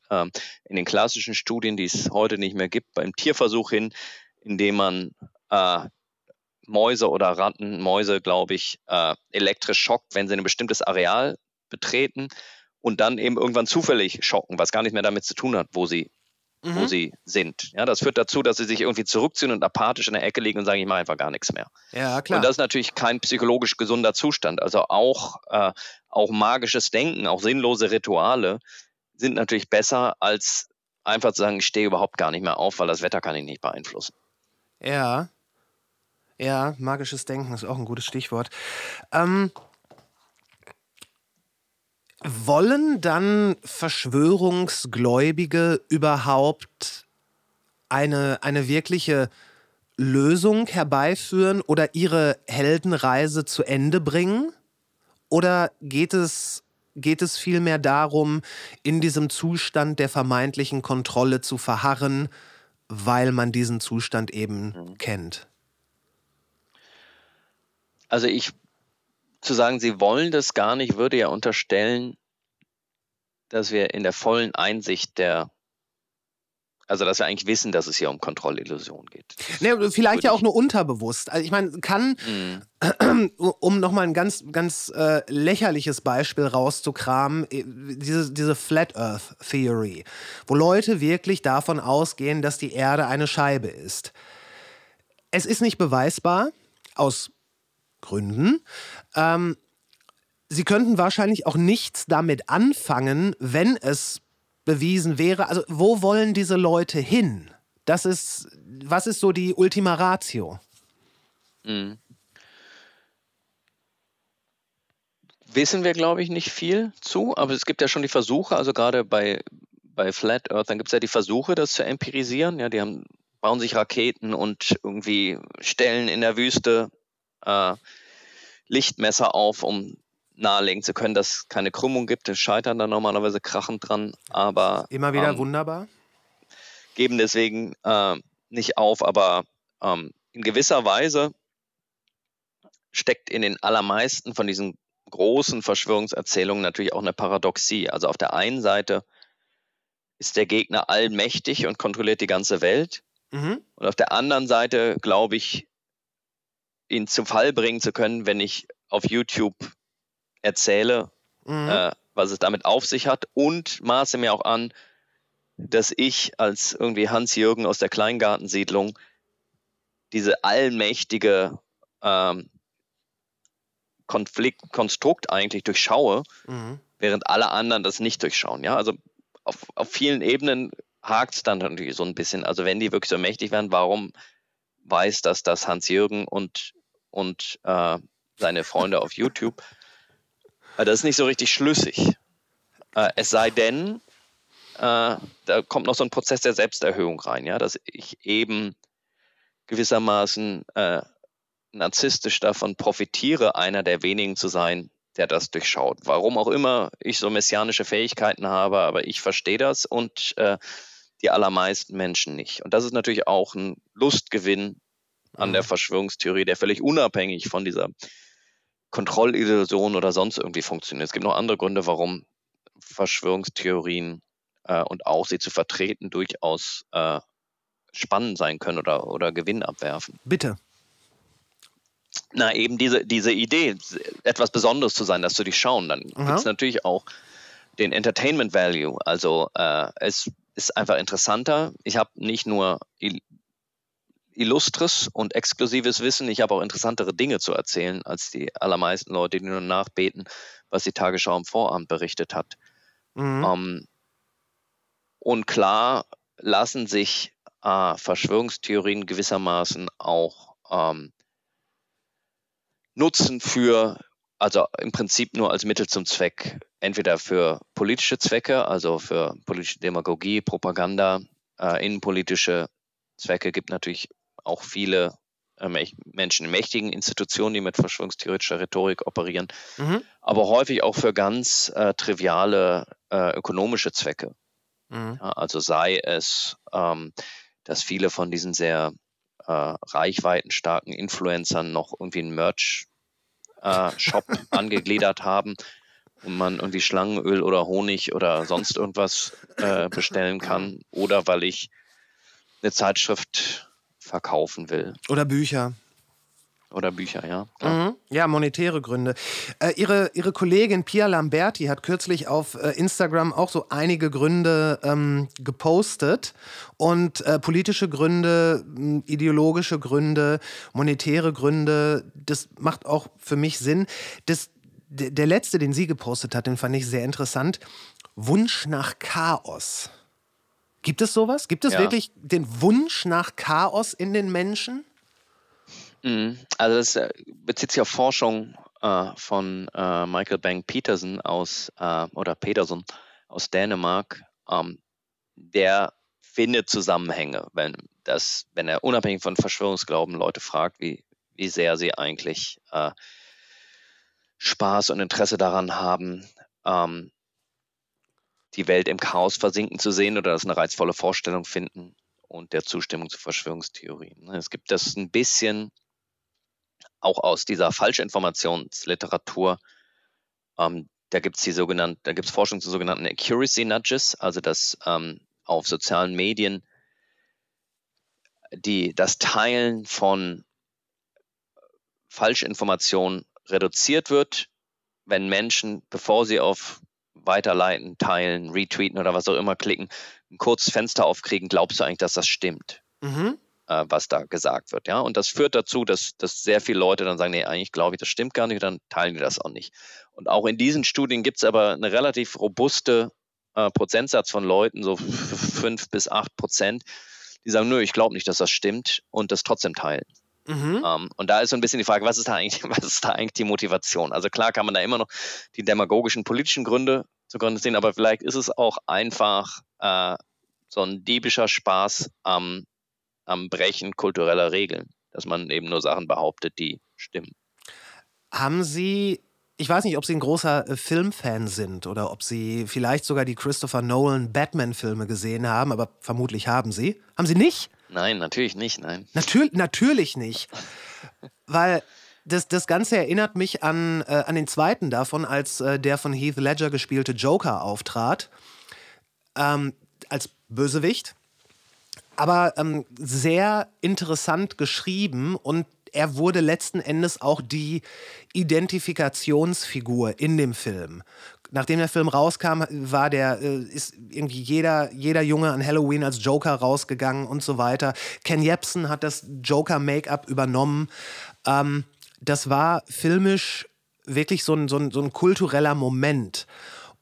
ähm, in den klassischen Studien, die es heute nicht mehr gibt, beim Tierversuch hin, indem man äh, Mäuse oder Ratten, Mäuse, glaube ich, äh, elektrisch schockt, wenn sie ein bestimmtes Areal betreten und dann eben irgendwann zufällig schocken, was gar nicht mehr damit zu tun hat, wo sie, Mhm. wo sie sind. Ja, das führt dazu, dass sie sich irgendwie zurückziehen und apathisch in der Ecke liegen und sagen, ich mache einfach gar nichts mehr. ja, klar. Und das ist natürlich kein psychologisch gesunder Zustand. Also auch, äh, auch magisches Denken, auch sinnlose Rituale sind natürlich besser, als einfach zu sagen, ich stehe überhaupt gar nicht mehr auf, weil das Wetter kann ich nicht beeinflussen. Ja. Ja, magisches Denken ist auch ein gutes Stichwort. Ähm, wollen dann Verschwörungsgläubige überhaupt eine, eine wirkliche Lösung herbeiführen oder ihre Heldenreise zu Ende bringen? Oder geht es, geht es vielmehr darum, in diesem Zustand der vermeintlichen Kontrolle zu verharren, weil man diesen Zustand eben kennt? Also ich zu sagen, sie wollen das gar nicht, würde ja unterstellen, dass wir in der vollen Einsicht der, also dass wir eigentlich wissen, dass es hier um Kontrollillusion geht. Ne, vielleicht ja auch nur unterbewusst. Also ich meine, kann, Mhm. um nochmal ein ganz, ganz äh, lächerliches Beispiel rauszukramen, äh, diese, diese Flat Earth Theory, wo Leute wirklich davon ausgehen, dass die Erde eine Scheibe ist. Es ist nicht beweisbar, aus Gründen. Ähm, sie könnten wahrscheinlich auch nichts damit anfangen, wenn es bewiesen wäre. Also, wo wollen diese Leute hin? Das ist, was ist so die Ultima Ratio? Mhm. Wissen wir, glaube ich, nicht viel zu, aber es gibt ja schon die Versuche, also gerade bei, bei Flat Earth, dann gibt es ja die Versuche, das zu empirisieren. Ja, die haben, bauen sich Raketen und irgendwie stellen in der Wüste äh, Lichtmesser auf, um nahelegen zu können, dass es keine Krümmung gibt. Die scheitern dann normalerweise krachend dran, aber Immer wieder ähm, wunderbar. geben deswegen äh, nicht auf, aber ähm, in gewisser Weise steckt in den allermeisten von diesen großen Verschwörungserzählungen natürlich auch eine Paradoxie. Also auf der einen Seite ist der Gegner allmächtig und kontrolliert die ganze Welt. Mhm. Und auf der anderen Seite glaube ich, ihn zum Fall bringen zu können, wenn ich auf YouTube erzähle, Mhm. äh, was es damit auf sich hat und maße mir auch an, dass ich als irgendwie Hans-Jürgen aus der Kleingartensiedlung diese allmächtige ähm, Konflikt, Konstrukt eigentlich durchschaue, Mhm. während alle anderen das nicht durchschauen. Ja, also auf, auf vielen Ebenen hakt es dann natürlich so ein bisschen. Also wenn die wirklich so mächtig werden, warum weiß das das Hans-Jürgen und, und äh, seine Freunde auf YouTube? Äh, das ist nicht so richtig schlüssig. Äh, es sei denn, äh, da kommt noch so ein Prozess der Selbsterhöhung rein, ja, dass ich eben gewissermaßen äh, narzisstisch davon profitiere, einer der wenigen zu sein, der das durchschaut. Warum auch immer ich so messianische Fähigkeiten habe, aber ich verstehe das und äh, die allermeisten Menschen nicht. Und das ist natürlich auch ein Lustgewinn an mhm. der Verschwörungstheorie, der völlig unabhängig von dieser Kontrollillusion oder sonst irgendwie funktioniert. Es gibt noch andere Gründe, warum Verschwörungstheorien äh, und auch sie zu vertreten durchaus äh, spannend sein können oder, oder Gewinn abwerfen. Bitte. Na, eben diese, diese Idee, etwas Besonderes zu sein, das zu durchschauen. Dann gibt es natürlich auch den Entertainment Value. Also äh, es ist einfach interessanter. Ich habe nicht nur illustres und exklusives Wissen, ich habe auch interessantere Dinge zu erzählen als die allermeisten Leute, die nur nachbeten, was die Tagesschau am Vorabend berichtet hat. Mhm. Ähm, und klar lassen sich äh, Verschwörungstheorien gewissermaßen auch ähm, nutzen für, also im Prinzip nur als Mittel zum Zweck, entweder für politische Zwecke, also für politische Demagogie, Propaganda, äh, innenpolitische Zwecke gibt natürlich auch viele äh, Menschen in mächtigen Institutionen, die mit verschwörungstheoretischer Rhetorik operieren, mhm. aber häufig auch für ganz äh, triviale äh, ökonomische Zwecke. Mhm. Ja, also sei es, ähm, dass viele von diesen sehr äh, reichweitenstarken Influencern noch irgendwie einen Merch-Shop äh, angegliedert haben und man irgendwie Schlangenöl oder Honig oder sonst irgendwas äh, bestellen kann oder weil ich eine Zeitschrift verkaufen will. Oder Bücher. Oder Bücher, ja. Mhm. Ja, monetäre Gründe. Äh, ihre, ihre Kollegin Pia Lamberti hat kürzlich auf äh, Instagram auch so einige Gründe ähm, gepostet. Und äh, politische Gründe, ideologische Gründe, monetäre Gründe, das macht auch für mich Sinn. Das, der letzte, den sie gepostet hat, den fand ich sehr interessant. Wunsch nach Chaos. Gibt es sowas? Gibt es ja. wirklich den Wunsch nach Chaos in den Menschen? Mhm. Also das äh, bezieht sich auf Forschung äh, von äh, Michael Bang Peterson aus äh, oder Peterson aus Dänemark. Ähm, der findet Zusammenhänge, wenn das, wenn er unabhängig von Verschwörungsglauben Leute fragt, wie, wie sehr sie eigentlich äh, Spaß und Interesse daran haben, ähm, die Welt im Chaos versinken zu sehen oder das eine reizvolle Vorstellung finden und der Zustimmung zu Verschwörungstheorien. Es gibt das ein bisschen auch aus dieser Falschinformationsliteratur. Ähm, da gibt es die sogenannten, da gibt es Forschung zu sogenannten Accuracy Nudges, also dass ähm, auf sozialen Medien die, das Teilen von Falschinformationen reduziert wird, wenn Menschen, bevor sie auf Weiterleiten, Teilen, Retweeten oder was auch immer klicken, ein kurzes Fenster aufkriegen, glaubst du eigentlich, dass das stimmt? Mhm äh, was da gesagt wird. Ja? Und das führt dazu, dass, dass sehr viele Leute dann sagen, nee, eigentlich glaube ich, das stimmt gar nicht, dann teilen die das auch nicht. Und auch in diesen Studien gibt es aber eine relativ robuste äh, Prozentsatz von Leuten, so fünf bis acht Prozent, die sagen, nö, ich glaube nicht, dass das stimmt und das trotzdem teilen. Mhm. Um, ähm, und da ist so ein bisschen die Frage, was ist, da eigentlich, was ist da eigentlich die Motivation? Also klar kann man da immer noch die demagogischen politischen Gründe zugrunde sehen, aber vielleicht ist es auch einfach äh, so ein diebischer Spaß am am Brechen kultureller Regeln, dass man eben nur Sachen behauptet, die stimmen. Haben Sie ich weiß nicht, ob Sie ein großer äh, Filmfan sind oder ob Sie vielleicht sogar die Christopher Nolan Batman-Filme gesehen haben, aber vermutlich haben Sie. Haben Sie nicht? Nein, natürlich nicht, nein. Natür natürlich nicht. Weil das, das Ganze erinnert mich an, äh, an den zweiten davon, als äh, der von Heath Ledger gespielte Joker auftrat. Ähm, als Bösewicht aber ähm, sehr interessant geschrieben und er wurde letzten Endes auch die Identifikationsfigur in dem Film. Nachdem der Film rauskam, war der, äh, ist irgendwie jeder, jeder Junge an Halloween als Joker rausgegangen und so weiter. Ken Jebsen hat das Joker-Make-up übernommen. Ähm, das war filmisch wirklich so ein, so ein, so ein kultureller Moment.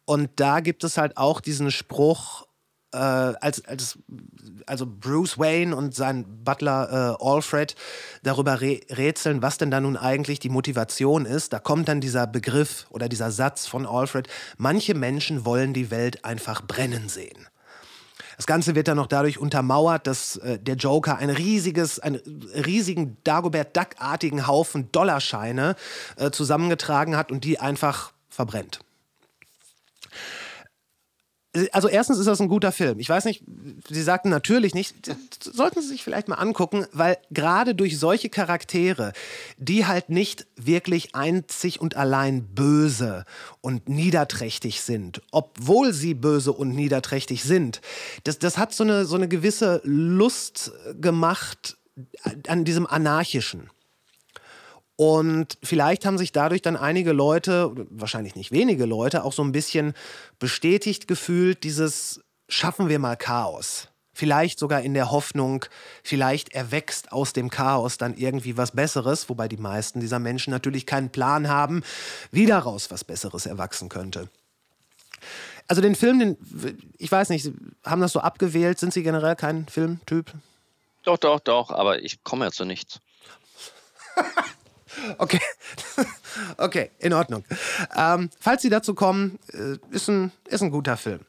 Und da gibt es halt auch diesen Spruch, äh, als, als also Bruce Wayne und sein Butler äh, Alfred darüber rätseln, was denn da nun eigentlich die Motivation ist, da kommt dann dieser Begriff oder dieser Satz von Alfred, manche Menschen wollen die Welt einfach brennen sehen. Das Ganze wird dann noch dadurch untermauert, dass äh, der Joker ein riesiges, einen riesigen Dagobert Duck-artigen Haufen Dollarscheine äh, zusammengetragen hat und die einfach verbrennt also erstens ist das ein guter Film. Ich weiß nicht, Sie sagten natürlich nicht, sollten Sie sich vielleicht mal angucken, weil gerade durch solche Charaktere, die halt nicht wirklich einzig und allein böse und niederträchtig sind, obwohl sie böse und niederträchtig sind, das, das hat so eine, so eine gewisse Lust gemacht an diesem Anarchischen. Und vielleicht haben sich dadurch dann einige Leute, wahrscheinlich nicht wenige Leute, auch so ein bisschen bestätigt gefühlt, dieses schaffen wir mal Chaos. Vielleicht sogar in der Hoffnung, vielleicht erwächst aus dem Chaos dann irgendwie was Besseres, wobei die meisten dieser Menschen natürlich keinen Plan haben, wie daraus was Besseres erwachsen könnte. Also den Film, den, ich weiß nicht, haben das so abgewählt? Sind Sie generell kein Filmtyp? Doch, doch, doch, aber ich komme ja zu nichts. Okay, okay, in Ordnung. Ähm, falls Sie dazu kommen, äh, ist, ein, ist ein guter Film.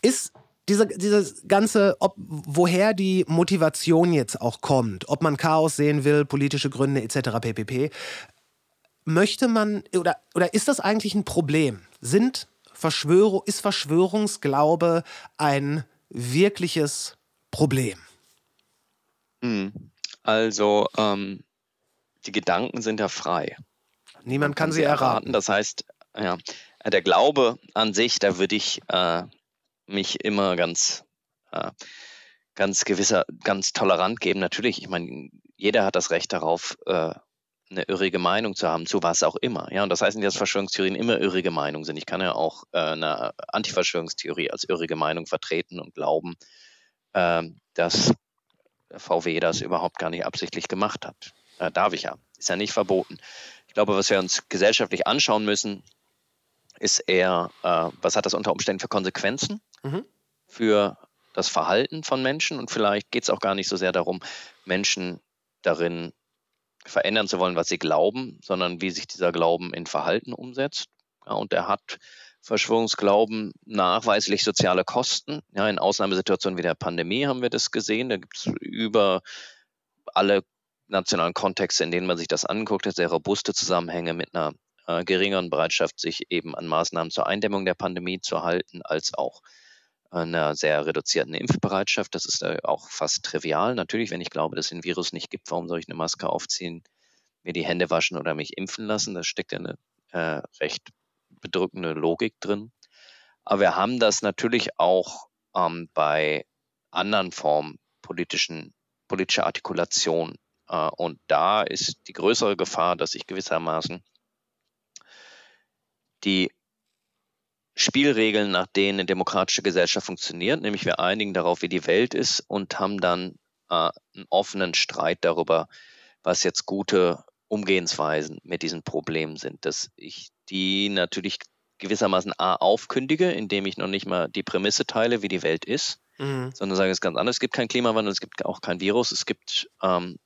Ist diese, dieses ganze, ob, woher die Motivation jetzt auch kommt, ob man Chaos sehen will, politische Gründe etc. ppp. Möchte man oder, oder ist das eigentlich ein Problem? Sind Verschwörung, ist Verschwörungsglaube ein wirkliches Problem? Hm. Also ähm, die Gedanken sind ja frei. Niemand kann, kann, sie erraten. erraten. Das heißt, ja, der Glaube an sich, da würde ich äh, mich immer ganz, äh, ganz gewisser, ganz tolerant geben. Natürlich, ich meine, jeder hat das Recht darauf, äh, eine irrige Meinung zu haben, zu was auch immer. Ja, und das heißt nicht, dass Verschwörungstheorien immer irrige Meinungen sind. Ich kann ja auch äh, eine Antiverschwörungstheorie als irrige Meinung vertreten und glauben, äh, dass VW das überhaupt gar nicht absichtlich gemacht hat. Äh, darf ich ja. Ist ja nicht verboten. Ich glaube, was wir uns gesellschaftlich anschauen müssen, ist eher, äh, was hat das unter Umständen für Konsequenzen mhm. für das Verhalten von Menschen? Und vielleicht geht es auch gar nicht so sehr darum, Menschen darin verändern zu wollen, was sie glauben, sondern wie sich dieser Glauben in Verhalten umsetzt. Ja, und er hat Verschwörungsglauben nachweislich soziale Kosten. Ja, in Ausnahmesituationen wie der Pandemie haben wir das gesehen. Da gibt es über alle nationalen Kontexte, in denen man sich das anguckt, sehr robuste Zusammenhänge mit einer äh, geringeren Bereitschaft, sich eben an Maßnahmen zur Eindämmung der Pandemie zu halten, als auch einer sehr reduzierten Impfbereitschaft. Das ist äh, auch fast trivial. Natürlich, wenn ich glaube, dass es den Virus nicht gibt, warum soll ich eine Maske aufziehen, mir die Hände waschen oder mich impfen lassen? Da steckt ja eine äh, recht bedrückende Logik drin. Aber wir haben das natürlich auch ähm, bei anderen Formen politischen, politischer Artikulation und da ist die größere Gefahr, dass sich gewissermaßen die Spielregeln, nach denen eine demokratische Gesellschaft funktioniert, nämlich wir einigen darauf, wie die Welt ist und haben dann äh, einen offenen Streit darüber, was jetzt gute Umgehensweisen mit diesen Problemen sind, dass ich die natürlich gewissermaßen A aufkündige, indem ich noch nicht mal die Prämisse teile, wie die Welt ist, mhm. sondern sage es ganz anders. Es gibt keinen Klimawandel, es gibt auch kein Virus, es gibt ähm,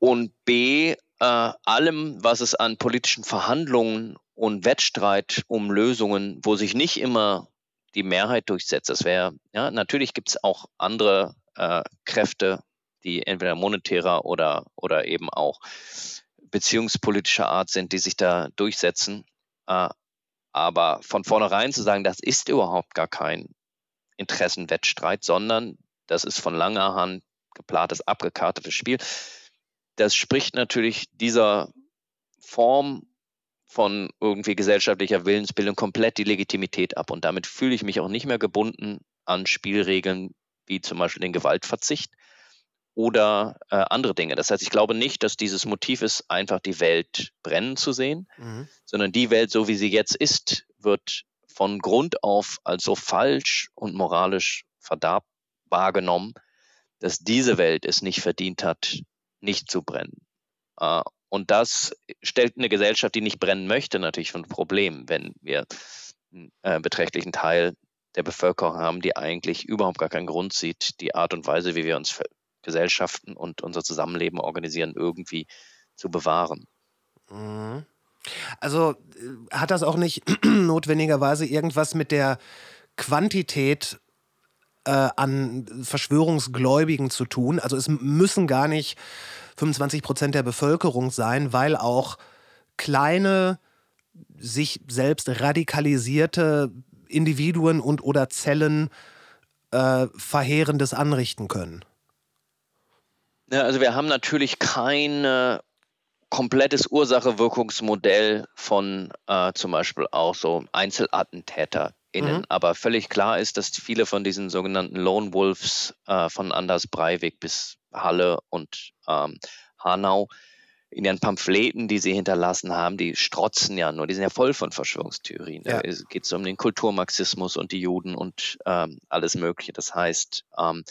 und B, äh, allem, was es an politischen Verhandlungen und Wettstreit um Lösungen, wo sich nicht immer die Mehrheit durchsetzt. Das wäre, ja, natürlich gibt es auch andere äh, Kräfte, die entweder monetärer oder, oder eben auch beziehungspolitischer Art sind, die sich da durchsetzen. Äh, aber von vornherein zu sagen, das ist überhaupt gar kein Interessenwettstreit, sondern das ist von langer Hand geplantes, abgekartetes Spiel das spricht natürlich dieser Form von irgendwie gesellschaftlicher Willensbildung komplett die Legitimität ab. Und damit fühle ich mich auch nicht mehr gebunden an Spielregeln wie zum Beispiel den Gewaltverzicht oder äh, andere Dinge. Das heißt, ich glaube nicht, dass dieses Motiv ist, einfach die Welt brennen zu sehen, mhm. sondern die Welt, so wie sie jetzt ist, wird von Grund auf als so falsch und moralisch verdarb wahrgenommen, dass diese Welt es nicht verdient hat, nicht zu brennen. Äh, und das stellt eine Gesellschaft, die nicht brennen möchte, natürlich von Problem, wenn wir einen äh, beträchtlichen Teil der Bevölkerung haben, die eigentlich überhaupt gar keinen Grund sieht, die Art und Weise, wie wir uns Gesellschaften und unser Zusammenleben organisieren, irgendwie zu bewahren. Mhm. Also äh, hat das auch nicht notwendigerweise irgendwas mit der Quantität äh, an Verschwörungsgläubigen zu tun? Also es müssen gar nicht 25 Prozent der Bevölkerung sein, weil auch kleine, sich selbst radikalisierte Individuen und oder Zellen äh, Verheerendes anrichten können. Ja, also wir haben natürlich kein äh, komplettes Ursache-Wirkungsmodell von äh, zum Beispiel auch so Einzelattentäter innen. Mhm. Aber völlig klar ist, dass viele von diesen sogenannten Lone Wolves äh, von Anders Breivik bis Halle und ähm, Hanau in ihren Pamphleten, die sie hinterlassen haben, die strotzen ja nur, die sind ja voll von Verschwörungstheorien. Ja. Da geht es um den Kulturmarxismus und die Juden und ähm, alles Mögliche. Das heißt, ähm,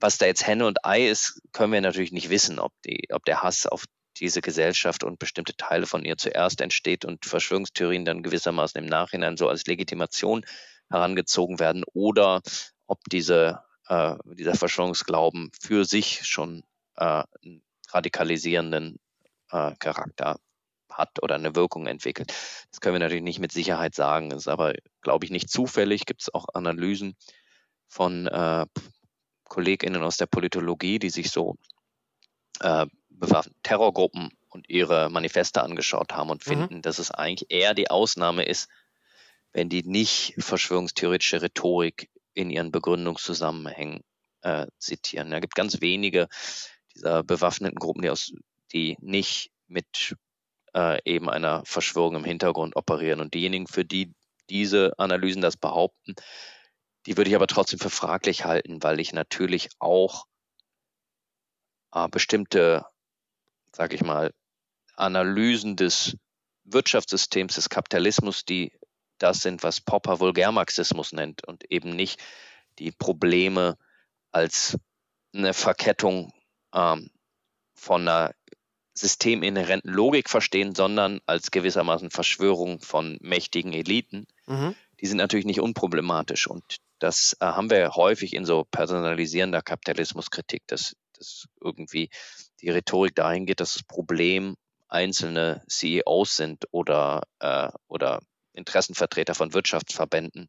was da jetzt Henne und Ei ist, können wir natürlich nicht wissen, ob, die, ob der Hass auf diese Gesellschaft und bestimmte Teile von ihr zuerst entsteht und Verschwörungstheorien dann gewissermaßen im Nachhinein so als Legitimation herangezogen werden oder ob diese, äh, dieser Verschwörungsglauben für sich schon äh, einen radikalisierenden äh, Charakter hat oder eine Wirkung entwickelt. Das können wir natürlich nicht mit Sicherheit sagen, ist aber, glaube ich, nicht zufällig. Gibt es auch Analysen von äh, KollegInnen aus der Politologie, die sich so äh, bewaffneten Terrorgruppen und ihre Manifeste angeschaut haben und mhm. finden, mhm. dass es eigentlich eher die Ausnahme ist, wenn die nicht verschwörungstheoretische Rhetorik in ihren Begründungszusammenhängen äh, zitieren. Da gibt ganz wenige dieser bewaffneten Gruppen, die, aus, die nicht mit äh, eben einer Verschwörung im Hintergrund operieren. Und diejenigen, für die diese Analysen das behaupten, die würde ich aber trotzdem für fraglich halten, weil ich natürlich auch äh, bestimmte sage ich mal, Analysen des Wirtschaftssystems, des Kapitalismus, die das sind, was Popper Vulgärmarxismus nennt und eben nicht die Probleme als eine Verkettung ähm, von einer systeminhärenten Logik verstehen, sondern als gewissermaßen Verschwörung von mächtigen Eliten. Mhm. Die sind natürlich nicht unproblematisch und das äh, haben wir häufig in so personalisierender Kapitalismuskritik, dass, dass irgendwie die Rhetorik dahin geht, dass das Problem einzelne CEOs sind oder, äh, oder Interessenvertreter von Wirtschaftsverbänden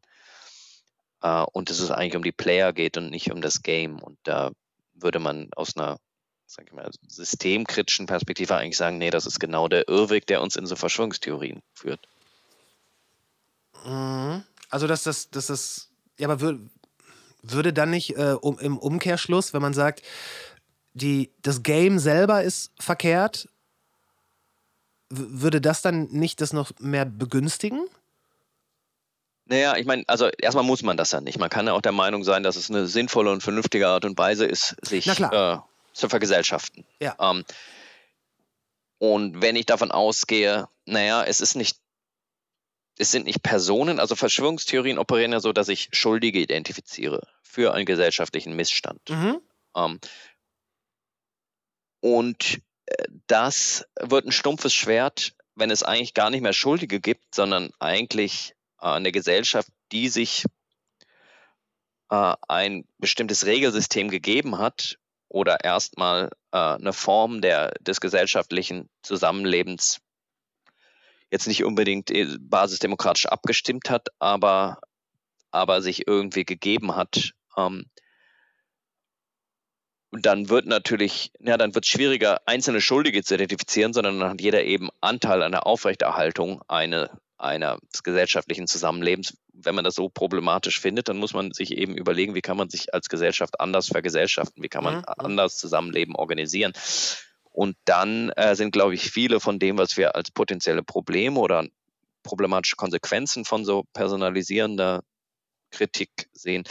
äh, und dass es eigentlich um die Player geht und nicht um das Game. Und da würde man aus einer sag ich mal, systemkritischen Perspektive eigentlich sagen, nee, das ist genau der Irrweg, der uns in so Verschwörungstheorien führt. Mhm. Also, dass das, dass das, ja, aber würde, würde dann nicht äh, um, im Umkehrschluss, wenn man sagt, die, das Game selber ist verkehrt, würde das dann nicht das noch mehr begünstigen? Naja, ich meine, also erstmal muss man das ja nicht. Man kann ja auch der Meinung sein, dass es eine sinnvolle und vernünftige Art und Weise ist, sich äh, zu vergesellschaften. Ja. Ähm, und wenn ich davon ausgehe, naja, es ist nicht, es sind nicht Personen, also Verschwörungstheorien operieren ja so, dass ich Schuldige identifiziere für einen gesellschaftlichen Missstand. Mhm. Ähm, und äh, das wird ein stumpfes Schwert, wenn es eigentlich gar nicht mehr Schuldige gibt, sondern eigentlich äh, eine Gesellschaft, die sich äh, ein bestimmtes Regelsystem gegeben hat oder erstmal eine Form der, des gesellschaftlichen Zusammenlebens jetzt nicht unbedingt basisdemokratisch abgestimmt hat, aber, aber sich irgendwie gegeben hat, ähm, und dann wird natürlich, ja, dann wird es schwieriger, einzelne Schuldige zu identifizieren, sondern dann hat jeder eben Anteil an der Aufrechterhaltung eine, eines gesellschaftlichen Zusammenlebens. Wenn man das so problematisch findet, dann muss man sich eben überlegen, wie kann man sich als Gesellschaft anders vergesellschaften, wie kann man mhm. anders Zusammenleben organisieren. Und dann äh, sind, glaube ich, viele von dem, was wir als potenzielle Probleme oder problematische Konsequenzen von so personalisierender Kritik sehen,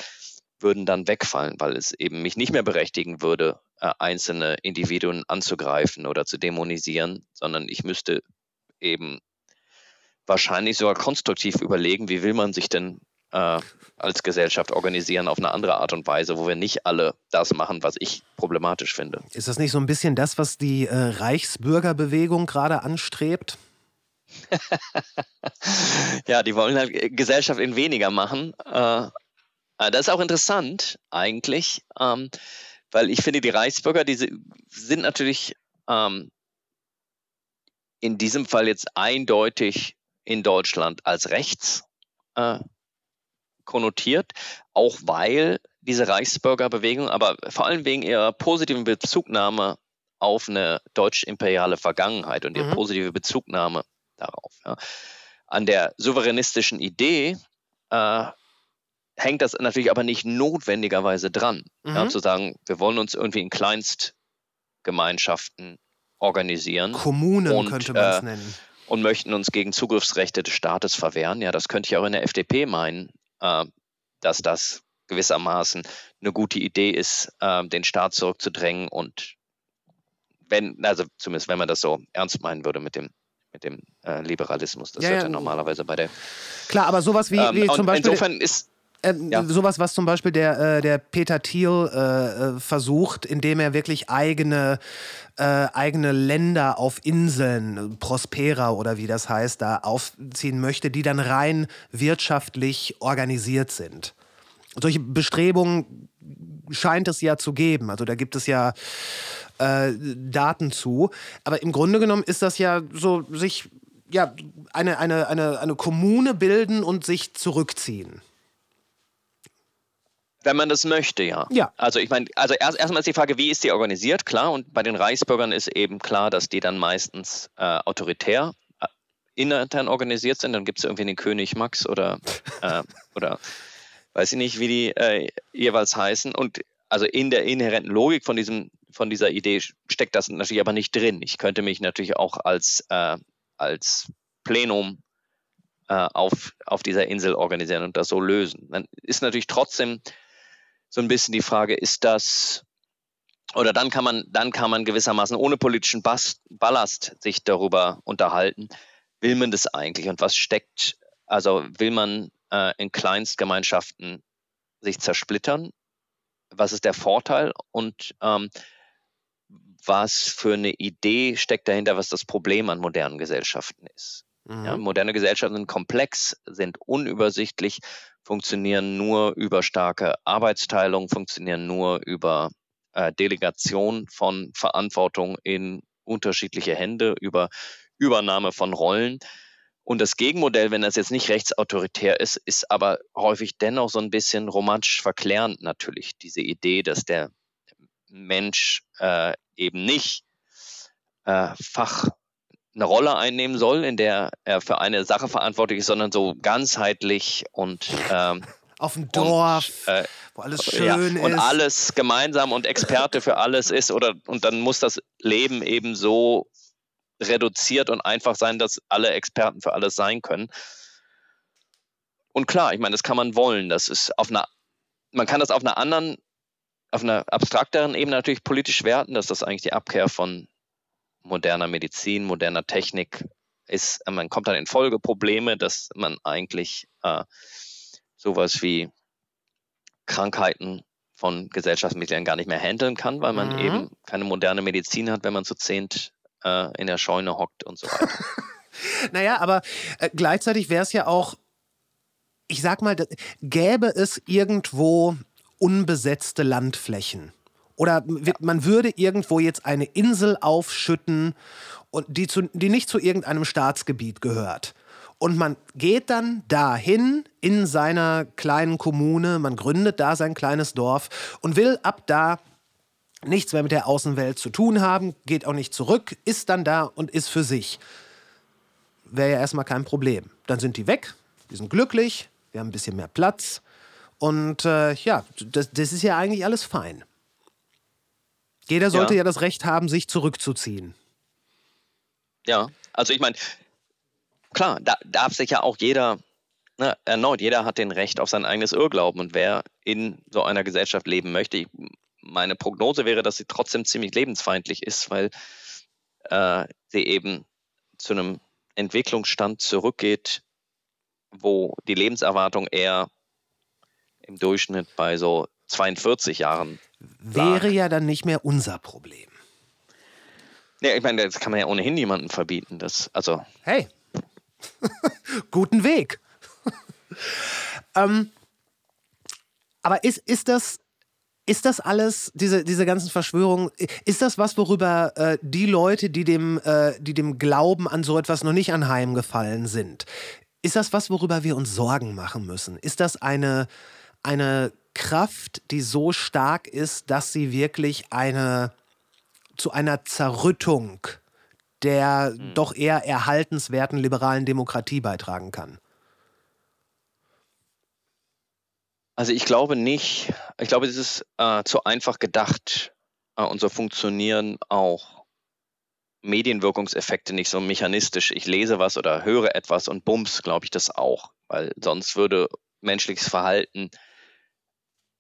würden dann wegfallen, weil es eben mich nicht mehr berechtigen würde, äh, einzelne Individuen anzugreifen oder zu dämonisieren, sondern ich müsste eben wahrscheinlich sogar konstruktiv überlegen, wie will man sich denn äh, als Gesellschaft organisieren auf eine andere Art und Weise, wo wir nicht alle das machen, was ich problematisch finde. Ist das nicht so ein bisschen das, was die äh, Reichsbürgerbewegung gerade anstrebt? ja, die wollen halt Gesellschaft in weniger machen. Äh, das ist auch interessant eigentlich, ähm, weil ich finde, die Reichsbürger, die sind natürlich ähm, in diesem Fall jetzt eindeutig in Deutschland als rechts äh, konnotiert, auch weil diese Reichsbürgerbewegung, aber vor allem wegen ihrer positiven Bezugnahme auf eine deutsch-imperiale Vergangenheit und ihre mhm. positive Bezugnahme darauf. Ja. An der souveränistischen Idee äh, hängt das natürlich aber nicht notwendigerweise dran, mhm. ja, zu sagen, wir wollen uns irgendwie in Kleinstgemeinschaften organisieren. Kommunen und, könnte man es äh, nennen. Und möchten uns gegen Zugriffsrechte des Staates verwehren. Ja, das könnte ich auch in der FDP meinen, äh, dass das gewissermaßen eine gute Idee ist, äh, den Staat zurückzudrängen und wenn, also zumindest wenn man das so ernst meinen würde mit dem mit dem äh, Liberalismus. Das ja, wird ja normalerweise bei der. Klar, aber sowas wie, ähm, wie zum Beispiel. Insofern ist. Äh, ja. Sowas, was zum Beispiel der, äh, der Peter Thiel äh, äh, versucht, indem er wirklich eigene, äh, eigene Länder auf Inseln, Prospera oder wie das heißt, da aufziehen möchte, die dann rein wirtschaftlich organisiert sind. Solche Bestrebungen scheint es ja zu geben. Also da gibt es ja äh, Daten zu. Aber im Grunde genommen ist das ja so, sich ja, eine, eine, eine, eine Kommune bilden und sich zurückziehen. Wenn man das möchte, ja. Ja. Also ich meine, also erst, erstmal ist die Frage, wie ist die organisiert? Klar, und bei den Reichsbürgern ist eben klar, dass die dann meistens äh, autoritär äh, intern organisiert sind. Dann gibt es irgendwie den König Max oder, äh, oder weiß ich nicht, wie die äh, jeweils heißen. Und also in der inhärenten Logik von diesem von dieser Idee steckt das natürlich aber nicht drin. Ich könnte mich natürlich auch als, äh, als Plenum äh, auf, auf dieser Insel organisieren und das so lösen. Dann ist natürlich trotzdem so ein bisschen die Frage, ist das oder dann kann man, dann kann man gewissermaßen ohne politischen Ballast sich darüber unterhalten, will man das eigentlich und was steckt, also will man äh, in Kleinstgemeinschaften sich zersplittern? Was ist der Vorteil? Und ähm, was für eine Idee steckt dahinter, was das Problem an modernen Gesellschaften ist. Mhm. Ja, moderne Gesellschaften sind komplex, sind unübersichtlich, funktionieren nur über starke Arbeitsteilung, funktionieren nur über äh, Delegation von Verantwortung in unterschiedliche Hände, über Übernahme von Rollen. Und das Gegenmodell, wenn das jetzt nicht rechtsautoritär ist, ist aber häufig dennoch so ein bisschen romantisch verklärend natürlich. Diese Idee, dass der Mensch äh, eben nicht äh, Fach eine Rolle einnehmen soll, in der er für eine Sache verantwortlich ist, sondern so ganzheitlich und ähm, auf dem Dorf, und, äh, wo alles schön ja, ist. Und alles gemeinsam und Experte für alles ist. Oder und dann muss das Leben eben so reduziert und einfach sein, dass alle Experten für alles sein können. Und klar, ich meine, das kann man wollen. Das ist auf einer, man kann das auf einer anderen auf einer abstrakteren Ebene natürlich politisch werten, dass das eigentlich die Abkehr von moderner Medizin, moderner Technik ist. Man kommt dann in Folgeprobleme, dass man eigentlich äh, sowas wie Krankheiten von Gesellschaftsmitgliedern gar nicht mehr handeln kann, weil man mhm. eben keine moderne Medizin hat, wenn man zu zehnt äh, in der Scheune hockt und so weiter. naja, aber äh, gleichzeitig wäre es ja auch, ich sag mal, gäbe es irgendwo unbesetzte Landflächen. Oder man würde irgendwo jetzt eine Insel aufschütten, und die, zu, die nicht zu irgendeinem Staatsgebiet gehört. Und man geht dann dahin in seiner kleinen Kommune, man gründet da sein kleines Dorf und will ab da nichts mehr mit der Außenwelt zu tun haben, geht auch nicht zurück, ist dann da und ist für sich. Wäre ja erstmal kein Problem. Dann sind die weg, die sind glücklich, wir haben ein bisschen mehr Platz und äh, ja, das, das, ist ja eigentlich alles fein. Jeder sollte ja. ja das Recht haben, sich zurückzuziehen. Ja, also ich meine, klar, da darf sich ja auch jeder, ne, erneut, jeder hat den Recht auf sein eigenes Irrglauben. Und wer in so einer Gesellschaft leben möchte, ich, meine Prognose wäre, dass sie trotzdem ziemlich lebensfeindlich ist, weil äh, sie eben zu einem Entwicklungsstand zurückgeht, wo die Lebenserwartung eher im Durchschnitt bei so 42 Jahren. Wäre ja dann nicht mehr unser Problem. Ja, ich meine, das kann man ja ohnehin niemandem verbieten. Das, also, Hey, guten Weg. ähm, aber ist, ist das. Ist das alles, diese, diese ganzen Verschwörungen, ist das was, worüber äh, die Leute, die dem, äh, die dem Glauben an so etwas noch nicht anheimgefallen sind, ist das was, worüber wir uns Sorgen machen müssen? Ist das eine, eine Kraft, die so stark ist, dass sie wirklich eine, zu einer Zerrüttung der doch eher erhaltenswerten liberalen Demokratie beitragen kann? Also ich glaube nicht, ich glaube, es ist äh, zu einfach gedacht äh, und so funktionieren auch Medienwirkungseffekte nicht so mechanistisch. Ich lese was oder höre etwas und bums, glaube ich das auch, weil sonst würde menschliches Verhalten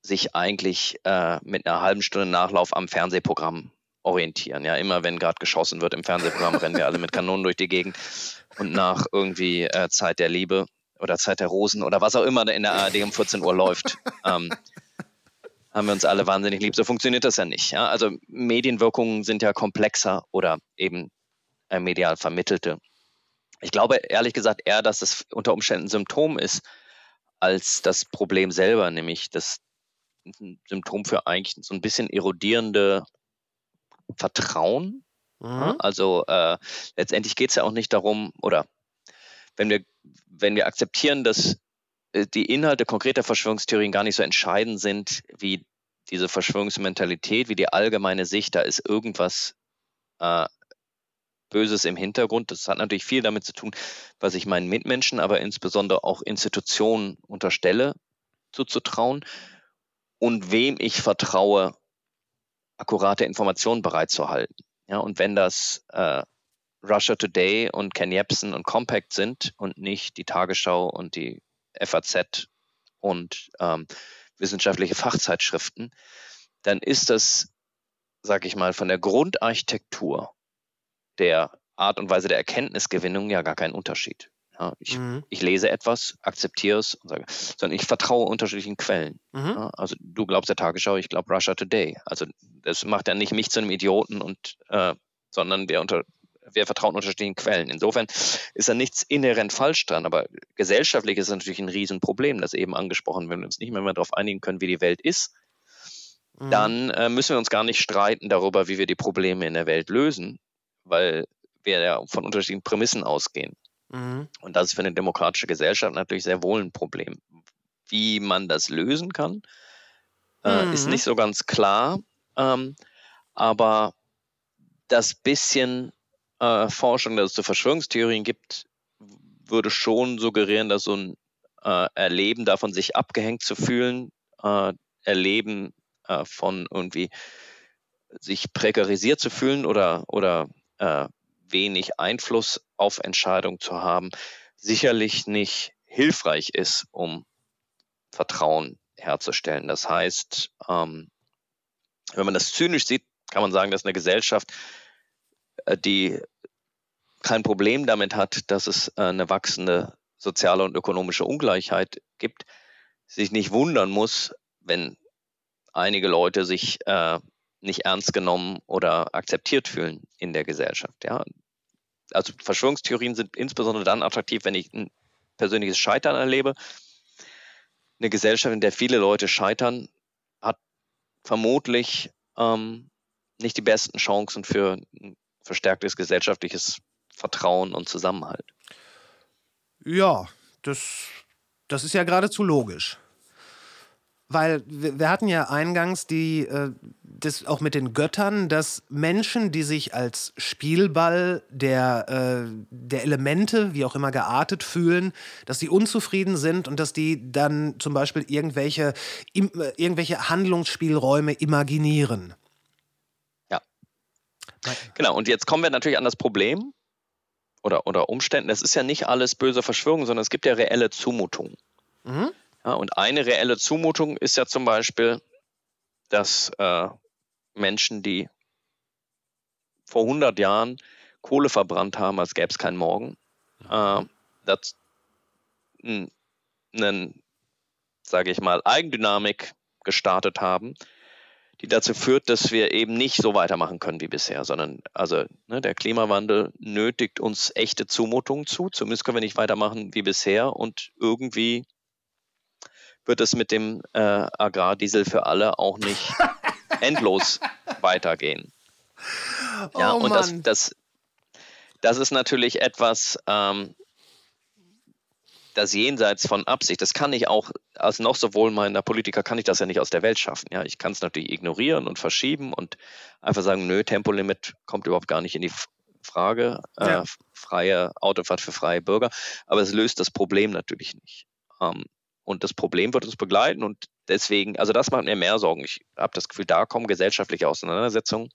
sich eigentlich äh, mit einer halben Stunde Nachlauf am Fernsehprogramm orientieren. Ja, immer wenn gerade geschossen wird im Fernsehprogramm, rennen wir alle mit Kanonen durch die Gegend und nach irgendwie äh, Zeit der Liebe oder Zeit der Rosen oder was auch immer in der ARD um 14 Uhr läuft, ähm, haben wir uns alle wahnsinnig lieb. So funktioniert das ja nicht. Ja? Also Medienwirkungen sind ja komplexer oder eben äh, medial vermittelte. Ich glaube ehrlich gesagt eher, dass es unter Umständen ein Symptom ist, als das Problem selber, nämlich das ein Symptom für eigentlich so ein bisschen erodierende Vertrauen. Mhm. Also äh, letztendlich geht es ja auch nicht darum, oder wenn wir, wenn wir akzeptieren, dass äh, die Inhalte konkreter Verschwörungstheorien gar nicht so entscheidend sind, wie diese Verschwörungsmentalität, wie die allgemeine Sicht, da ist irgendwas äh, Böses im Hintergrund. Das hat natürlich viel damit zu tun, was ich meinen Mitmenschen, aber insbesondere auch Institutionen unterstelle, zuzutrauen und wem ich vertraue, akkurate Informationen bereitzuhalten. Ja, und wenn das äh, Russia Today und Ken Jebsen und Compact sind und nicht die Tagesschau und die FAZ und ähm, wissenschaftliche Fachzeitschriften, dann ist das, sag ich mal, von der Grundarchitektur der Art und Weise der Erkenntnisgewinnung ja gar kein Unterschied. Ja, ich, Mhm. ich lese etwas, akzeptiere es und sage, sondern ich vertraue unterschiedlichen Quellen. Mhm. Ja, also du glaubst der Tagesschau, ich glaube Russia Today. Also das macht ja nicht mich zu einem Idioten und äh, sondern wir unter wir vertrauen unterschiedlichen Quellen. Insofern ist da nichts inhärent falsch dran, aber gesellschaftlich ist es natürlich ein Riesenproblem, das eben angesprochen, wenn wir uns nicht mehr, mehr darauf einigen können, wie die Welt ist, Mhm. dann äh, müssen wir uns gar nicht streiten darüber, wie wir die Probleme in der Welt lösen, weil wir ja von unterschiedlichen Prämissen ausgehen. Mhm. Und das ist für eine demokratische Gesellschaft natürlich sehr wohl ein Problem. Wie man das lösen kann, äh, ist Mhm. nicht so ganz klar. Ähm, aber das bisschen äh, Forschung, das es zu Verschwörungstheorien gibt, würde schon suggerieren, dass so ein äh, Erleben davon, sich abgehängt zu fühlen, äh, Erleben äh, von irgendwie sich prekarisiert zu fühlen oder, oder äh, wenig Einfluss auf Entscheidungen zu haben, sicherlich nicht hilfreich ist, um Vertrauen herzustellen. Das heißt, ähm, wenn man das zynisch sieht, kann man sagen, dass eine Gesellschaft, äh, die kein Problem damit hat, dass es äh, eine wachsende soziale und ökonomische Ungleichheit gibt, sich nicht wundern muss, wenn einige Leute sich äh, nicht ernst genommen oder akzeptiert fühlen in der Gesellschaft. Ja? Also Verschwörungstheorien sind insbesondere dann attraktiv, wenn ich ein persönliches Scheitern erlebe. Eine Gesellschaft, in der viele Leute scheitern, hat vermutlich ähm, nicht die besten Chancen für ein verstärktes gesellschaftliches Vertrauen und Zusammenhalt. Ja, das, das ist ja geradezu logisch. Weil wir, hatten ja eingangs die, äh, das auch mit den Göttern, dass Menschen, die sich als Spielball der, äh, der Elemente, wie auch immer geartet fühlen, dass die unzufrieden sind und dass die dann zum Beispiel irgendwelche, äh, irgendwelche Handlungsspielräume imaginieren. Ja. Genau, und jetzt kommen wir natürlich an das Problem oder, oder Umständen. Es ist ja nicht alles böse Verschwörung, sondern es gibt ja reelle Zumutungen. Mhm. Ja, und eine reelle Zumutung ist ja zum Beispiel, dass äh, Menschen, die vor 100 Jahren Kohle verbrannt haben, als gäbe es keinen Morgen, äh, das n- einen sage ich mal, Eigendynamik gestartet haben, die dazu führt, dass wir eben nicht so weitermachen können wie bisher, sondern also ne, der Klimawandel nötigt uns echte Zumutungen zu. Zumindest können wir nicht weitermachen wie bisher und irgendwie wird es mit dem äh, Agrardiesel für alle auch nicht endlos weitergehen. Ja, Oh und das, das, das ist natürlich etwas, ähm, das jenseits von Absicht, das kann ich auch als noch so wohlmeinender Politiker, kann ich das ja nicht aus der Welt schaffen. Ja, ich kann es natürlich ignorieren und verschieben und einfach sagen, nö, Tempolimit kommt überhaupt gar nicht in die Frage, äh, Ja. freie Autofahrt für freie Bürger, aber es löst das Problem natürlich nicht. Ähm, und das Problem wird uns begleiten und deswegen, also das macht mir mehr Sorgen. Ich habe das Gefühl, da kommen gesellschaftliche Auseinandersetzungen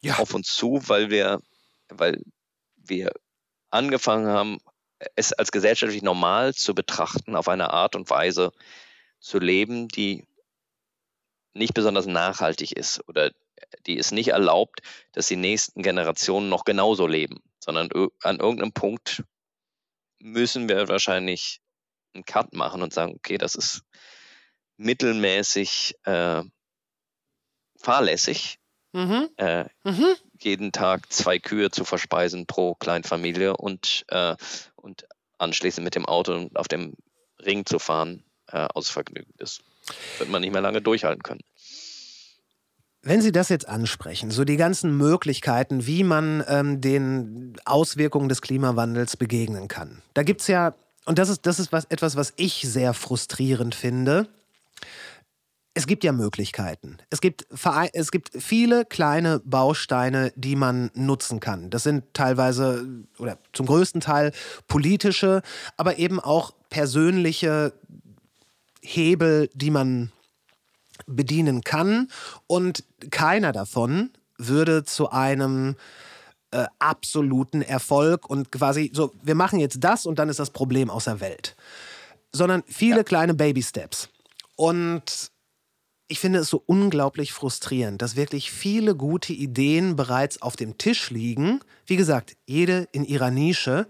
Ja. auf uns zu, weil wir, weil wir angefangen haben, es als gesellschaftlich normal zu betrachten, auf eine Art und Weise zu leben, die nicht besonders nachhaltig ist oder die es nicht erlaubt, dass die nächsten Generationen noch genauso leben, sondern an irgendeinem Punkt müssen wir wahrscheinlich einen Cut machen und sagen, okay, das ist mittelmäßig äh, fahrlässig, Mhm. äh, Mhm. jeden Tag zwei Kühe zu verspeisen pro Kleinfamilie und, äh, und anschließend mit dem Auto auf dem Ring zu fahren äh, aus Vergnügen. Das wird man nicht mehr lange durchhalten können. Wenn Sie das jetzt ansprechen, so die ganzen Möglichkeiten, wie man ähm, den Auswirkungen des Klimawandels begegnen kann, da gibt es ja, und das ist, das ist was, etwas, was ich sehr frustrierend finde, es gibt ja Möglichkeiten. Es gibt, es gibt viele kleine Bausteine, die man nutzen kann. Das sind teilweise oder zum größten Teil politische, aber eben auch persönliche Hebel, die man bedienen kann. Und keiner davon würde zu einem äh, absoluten Erfolg und quasi so, wir machen jetzt das und dann ist das Problem aus der Welt. Sondern viele kleine Baby-Steps. Und ich finde es so unglaublich frustrierend, dass wirklich viele gute Ideen bereits auf dem Tisch liegen. Wie gesagt, jede in ihrer Nische.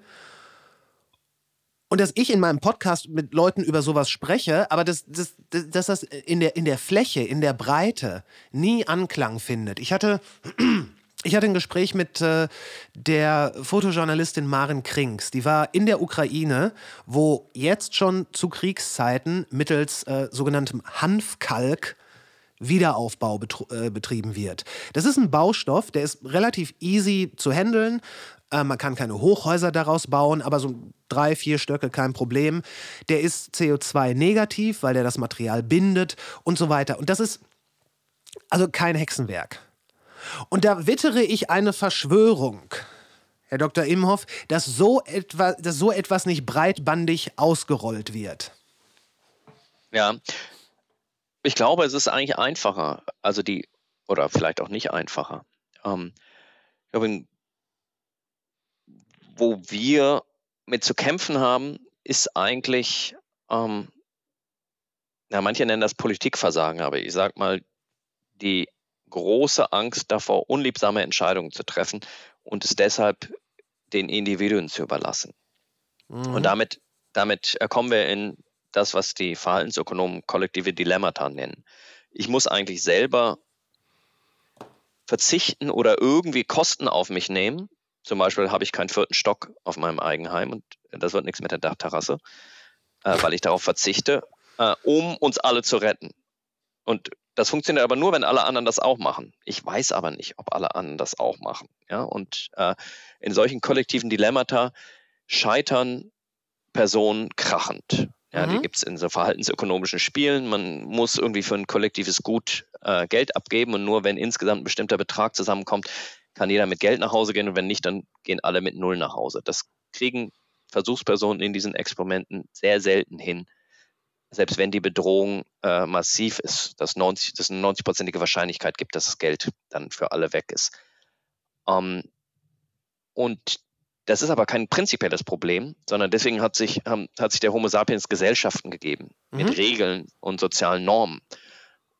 Und dass ich in meinem Podcast mit Leuten über sowas spreche, aber dass, dass, dass dass das in der, in der Fläche, in der Breite nie Anklang findet. Ich hatte, ich hatte ein Gespräch mit äh, der Fotojournalistin Maren Krings. Die war in der Ukraine, wo jetzt schon zu Kriegszeiten mittels äh, sogenanntem Hanfkalk Wiederaufbau äh, betrieben wird. Das ist ein Baustoff, der ist relativ easy zu handeln. Äh, man kann keine Hochhäuser daraus bauen, aber so drei, vier Stöcke kein Problem. Der ist CO2-negativ, weil der das Material bindet und so weiter. Und das ist also kein Hexenwerk. Und da wittere ich eine Verschwörung, Herr Dr. Imhoff, dass so, etwa, dass so etwas nicht breitbandig ausgerollt wird. Ja, ich glaube, es ist eigentlich einfacher. Also die, oder vielleicht auch nicht einfacher. Ähm, ich glaube, wo wir mit zu kämpfen haben, ist eigentlich, ähm, ja, manche nennen das Politikversagen, aber ich sag mal, die große Angst davor, unliebsame Entscheidungen zu treffen und es deshalb den Individuen zu überlassen. Und damit, damit äh, kommen wir in das, was die Verhaltensökonomen kollektive Dilemmata nennen. Ich muss eigentlich selber verzichten oder irgendwie Kosten auf mich nehmen. Zum Beispiel habe ich keinen vierten Stock auf meinem Eigenheim und das wird nichts mit der Dachterrasse, äh, weil ich darauf verzichte, äh, um uns alle zu retten. Und das funktioniert aber nur, wenn alle anderen das auch machen. Ich weiß aber nicht, ob alle anderen das auch machen. Ja? Und äh, in solchen kollektiven Dilemmata scheitern Personen krachend. Ja, Die Mhm. gibt es in so verhaltensökonomischen Spielen. Man muss irgendwie für ein kollektives Gut äh, Geld abgeben und nur wenn insgesamt ein bestimmter Betrag zusammenkommt, kann jeder mit Geld nach Hause gehen und wenn nicht, dann gehen alle mit Null nach Hause. Das kriegen Versuchspersonen in diesen Experimenten sehr selten hin, selbst wenn die Bedrohung äh, massiv ist, dass, 90, dass es eine 90-prozentige Wahrscheinlichkeit gibt, dass das Geld dann für alle weg ist. Ähm, und das ist aber kein prinzipielles Problem, sondern deswegen hat sich, haben, hat sich der Homo sapiens Gesellschaften gegeben Mhm. mit Regeln und sozialen Normen.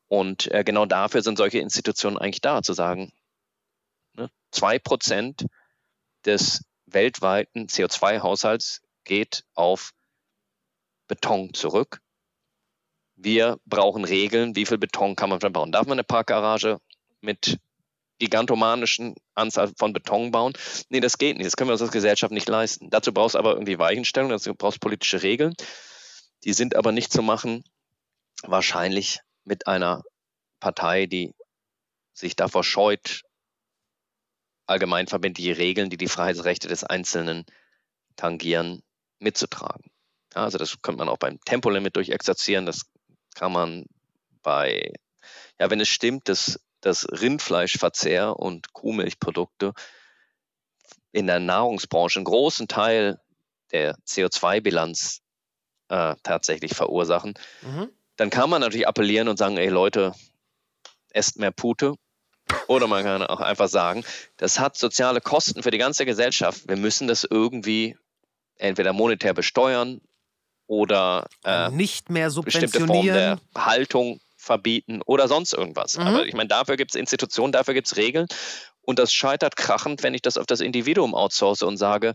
Und äh, genau dafür sind solche Institutionen eigentlich da, zu sagen, ne, zwei Prozent des weltweiten CO2-Haushalts geht auf Beton zurück. Wir brauchen Regeln, wie viel Beton kann man verbauen. Darf man eine Parkgarage mit gigantomanischen Anzahl von Beton bauen? Nee, das geht nicht. Das können wir uns als Gesellschaft nicht leisten. Dazu brauchst du aber irgendwie Weichenstellung, dazu brauchst du politische Regeln. Die sind aber nicht zu machen, wahrscheinlich mit einer Partei, die sich davor scheut, allgemeinverbindliche Regeln, die die Freiheitsrechte des Einzelnen tangieren, mitzutragen. Also das könnte man auch beim Tempolimit durchexerzieren, das kann man bei, ja, wenn es stimmt, dass dass Rindfleischverzehr und Kuhmilchprodukte in der Nahrungsbranche einen großen Teil der CO2-Bilanz äh, tatsächlich verursachen, mhm. dann kann man natürlich appellieren und sagen, ey Leute, esst mehr Pute. Oder man kann auch einfach sagen, das hat soziale Kosten für die ganze Gesellschaft. Wir müssen das irgendwie entweder monetär besteuern oder äh, nicht mehr subventionieren. Bestimmte Formen der Haltung verbieten oder sonst irgendwas. Mhm. Aber ich meine, dafür gibt es Institutionen, dafür gibt es Regeln. Und das scheitert krachend, wenn ich das auf das Individuum outsource und sage,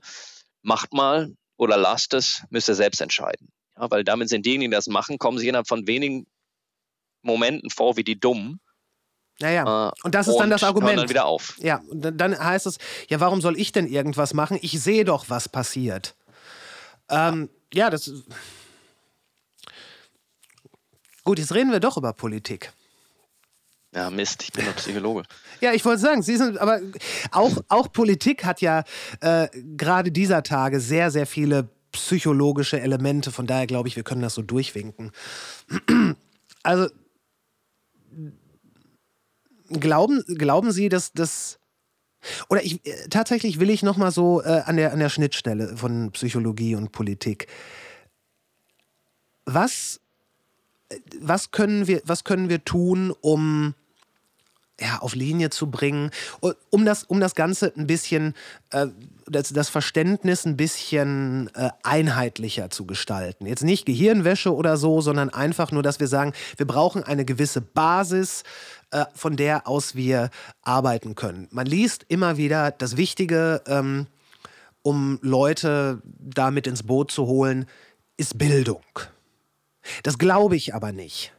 macht mal oder lasst es, müsst ihr selbst entscheiden. Ja, weil damit sind diejenigen, die das machen, kommen sie innerhalb von wenigen Momenten vor wie die Dummen. Naja, äh, und das ist dann das Argument. Dann wieder auf. Ja, dann heißt es, ja, warum soll ich denn irgendwas machen? Ich sehe doch, was passiert. Ähm, ja, das Gut, jetzt reden wir doch über Politik. Ja, Mist, ich bin doch Psychologe. ja, ich wollte sagen, Sie sind, aber auch, auch Politik hat ja äh, gerade dieser Tage sehr, sehr viele psychologische Elemente. Von daher glaube ich, wir können das so durchwinken. also, glauben, glauben Sie, dass das. Oder ich, äh, tatsächlich will ich noch mal so äh, an, der, an der Schnittstelle von Psychologie und Politik. Was was können wir, was können wir tun, um ja, auf Linie zu bringen, um das, um das Ganze ein bisschen, äh, das, das Verständnis ein bisschen äh, einheitlicher zu gestalten. Jetzt nicht Gehirnwäsche oder so, sondern einfach nur, dass wir sagen, wir brauchen eine gewisse Basis, äh, von der aus wir arbeiten können. Man liest immer wieder das Wichtige, ähm, um Leute damit ins Boot zu holen, ist Bildung. Das glaube ich aber nicht.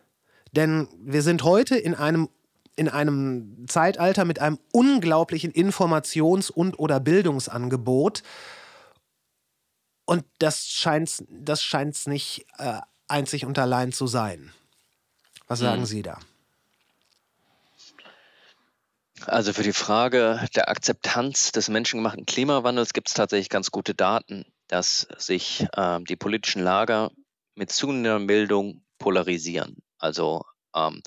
Denn wir sind heute in einem, in einem Zeitalter mit einem unglaublichen Informations- und oder Bildungsangebot. Und das scheint das scheint's nicht äh, einzig und allein zu sein. Was sagen hm. Sie da? Also für die Frage der Akzeptanz des menschengemachten Klimawandels gibt es tatsächlich ganz gute Daten, dass sich äh, die politischen Lager mit zunehmender Bildung polarisieren. Also ähm,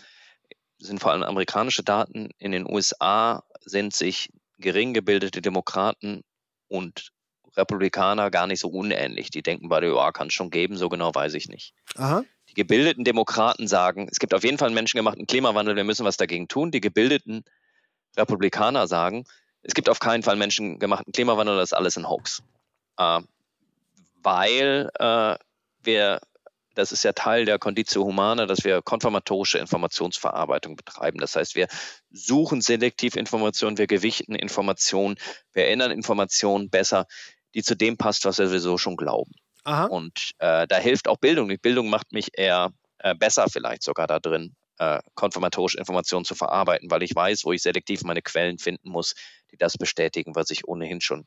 sind vor allem amerikanische Daten. In den USA sind sich gering gebildete Demokraten und Republikaner gar nicht so unähnlich. Die denken beide, ja, kann es schon geben, so genau weiß ich nicht. Aha. Die gebildeten Demokraten sagen, es gibt auf jeden Fall einen menschengemachten Klimawandel, wir müssen was dagegen tun. Die gebildeten Republikaner sagen, es gibt auf keinen Fall menschengemachten Klimawandel, das ist alles ein Hoax. Äh, weil äh, wir das ist ja Teil der Conditio Humana, dass wir konfirmatorische Informationsverarbeitung betreiben. Das heißt, wir suchen selektiv Informationen, wir gewichten Informationen, wir erinnern Informationen besser, die zu dem passt, was wir sowieso schon glauben. Aha. Und äh, da hilft auch Bildung. Die Bildung macht mich eher äh, besser vielleicht sogar da drin, äh, konfirmatorische Informationen zu verarbeiten, weil ich weiß, wo ich selektiv meine Quellen finden muss, die das bestätigen, was ich ohnehin schon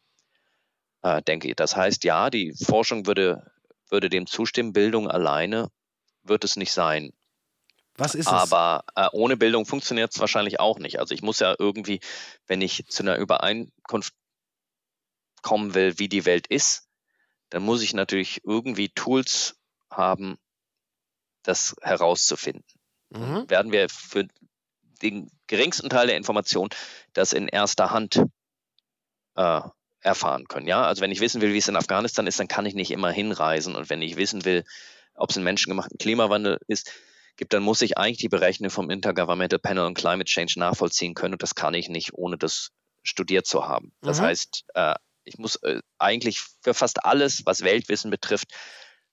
äh, denke. Das heißt, ja, die Forschung würde würde dem zustimmen, Bildung alleine wird es nicht sein. Was ist es? Aber äh, ohne Bildung funktioniert es wahrscheinlich auch nicht. Also ich muss ja irgendwie, wenn ich zu einer Übereinkunft kommen will, wie die Welt ist, dann muss ich natürlich irgendwie Tools haben, das herauszufinden. Mhm. Werden wir für den geringsten Teil der Information das in erster Hand äh, erfahren können. Ja, also wenn ich wissen will, wie es in Afghanistan ist, dann kann ich nicht immer hinreisen. Und wenn ich wissen will, ob es einen menschengemachten Klimawandel ist, gibt, dann muss ich eigentlich die Berechnung vom Intergovernmental Panel on Climate Change nachvollziehen können. Und das kann ich nicht, ohne das studiert zu haben. Das mhm. heißt, äh, ich muss äh, eigentlich für fast alles, was Weltwissen betrifft,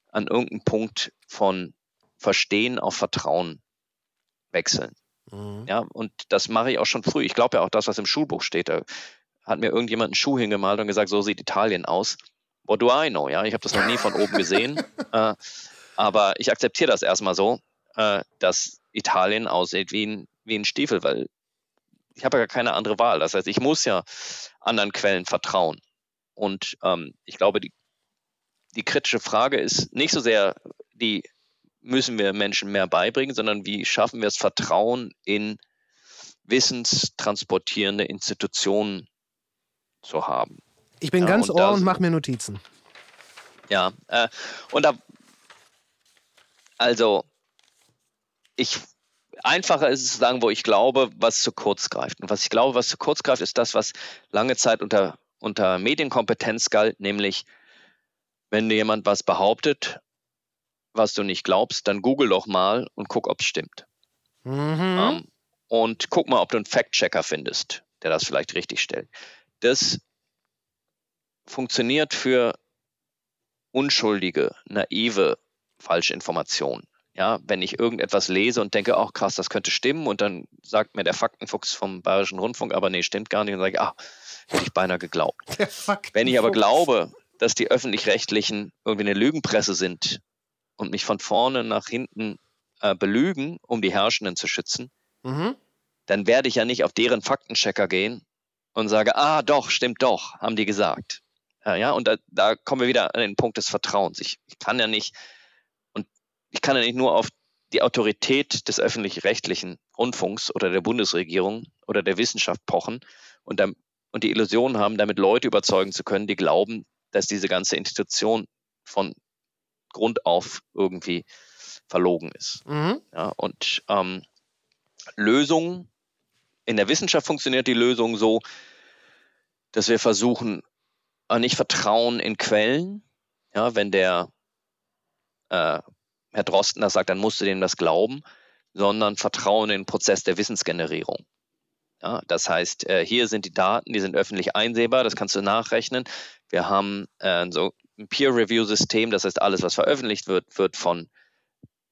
an irgendeinem Punkt von Verstehen auf Vertrauen wechseln. Mhm. Ja, und das mache ich auch schon früh. Ich glaube ja auch das, was im Schulbuch steht. Da hat mir irgendjemand einen Schuh hingemalt und gesagt, so sieht Italien aus. What do I know? Ja, ich habe das noch nie von oben gesehen. äh, aber ich akzeptiere das erstmal so. äh, dass Italien aussieht wie ein, wie ein Stiefel, weil ich habe ja keine andere Wahl. Das heißt, ich muss ja anderen Quellen vertrauen. Und ähm, ich glaube, die, die kritische Frage ist nicht so sehr die, müssen wir Menschen mehr beibringen, sondern wie schaffen wir es, Vertrauen in wissenstransportierende Institutionen zu haben. Ich bin Ja, ganz und Ohr und mache mir Notizen. Ja, äh, und da, also, ich, einfacher ist es zu sagen, wo ich glaube, was zu kurz greift. Und was ich glaube, was zu kurz greift, ist das, was lange Zeit unter, unter Medienkompetenz galt, nämlich, wenn jemand was behauptet, was du nicht glaubst, dann google doch mal und guck, ob es stimmt. Mhm. Ähm, und guck mal, ob du einen Fact-Checker findest, der das vielleicht richtig stellt. Das funktioniert für unschuldige, naive Falschinformationen. Ja, wenn ich irgendetwas lese und denke, ach krass, das könnte stimmen, und dann sagt mir der Faktenfuchs vom Bayerischen Rundfunk, aber nee, stimmt gar nicht, und sage ich, ah, hätte ich beinahe geglaubt. Wenn ich aber glaube, dass die öffentlich-rechtlichen irgendwie eine Lügenpresse sind und mich von vorne nach hinten äh, belügen, um die Herrschenden zu schützen, Mhm. dann werde ich ja nicht auf deren Faktenchecker gehen und sage, ah, doch, stimmt doch, haben die gesagt. Ja, ja und da, da kommen wir wieder an den Punkt des Vertrauens. Ich, ich kann ja nicht, und ich kann ja nicht nur auf die Autorität des öffentlich-rechtlichen Rundfunks oder der Bundesregierung oder der Wissenschaft pochen und, dann, und die Illusion haben, damit Leute überzeugen zu können, die glauben, dass diese ganze Institution von Grund auf irgendwie verlogen ist. Mhm. Ja, und ähm, Lösungen, in der Wissenschaft funktioniert die Lösung so, dass wir versuchen, äh, nicht Vertrauen in Quellen. Ja, wenn der äh, Herr Drosten das sagt, dann musst du dem das glauben, sondern Vertrauen in den Prozess der Wissensgenerierung. Ja, das heißt, äh, hier sind die Daten, die sind öffentlich einsehbar, das kannst du nachrechnen. Wir haben äh, so ein Peer-Review-System, das heißt, alles, was veröffentlicht wird, wird von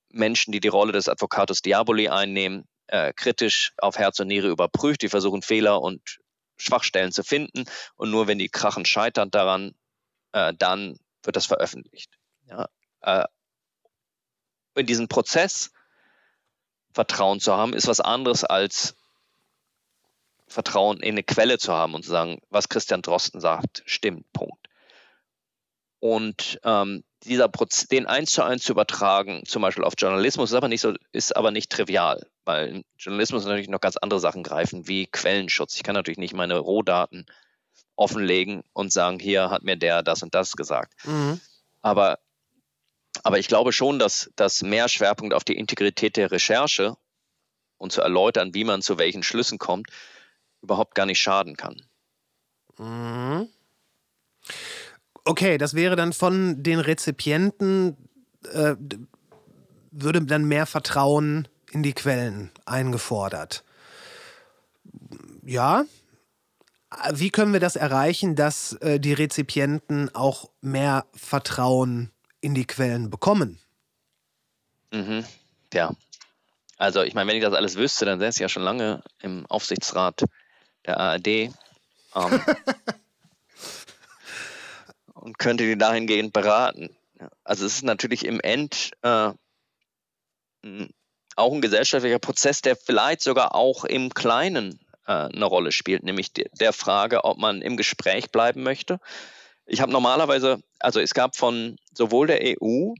Menschen, die die Rolle des Advocatus Diaboli einnehmen, äh, kritisch auf Herz und Niere überprüft. Die versuchen Fehler und Schwachstellen zu finden. Und nur wenn die Krachen scheitern daran, äh, dann wird das veröffentlicht. Ja, äh, in diesen Prozess Vertrauen zu haben, ist was anderes als Vertrauen in eine Quelle zu haben und zu sagen, was Christian Drosten sagt, stimmt, Punkt. Und ähm, dieser Proz den eins zu eins zu übertragen, zum Beispiel auf Journalismus, ist aber nicht so, ist aber nicht trivial, weil im Journalismus natürlich noch ganz andere Sachen greifen, wie Quellenschutz. Ich kann natürlich nicht meine Rohdaten offenlegen und sagen, hier hat mir der das und das gesagt. Mhm. Aber, aber ich glaube schon, dass, dass mehr Schwerpunkt auf die Integrität der Recherche und zu erläutern, wie man zu welchen Schlüssen kommt, überhaupt gar nicht schaden kann. Mhm. Okay, das wäre dann von den Rezipienten, äh, würde dann mehr Vertrauen in die Quellen eingefordert. Ja. Wie können wir das erreichen, dass äh, die Rezipienten auch mehr Vertrauen in die Quellen bekommen? Mhm. Ja. Also ich meine, wenn ich das alles wüsste, dann säße ich ja schon lange im Aufsichtsrat der ARD ähm, und könnte die dahingehend beraten. Also es ist natürlich im End äh, auch ein gesellschaftlicher Prozess, der vielleicht sogar auch im Kleinen äh, eine Rolle spielt, nämlich de der Frage, ob man im Gespräch bleiben möchte. Ich habe normalerweise, also es gab von sowohl der EU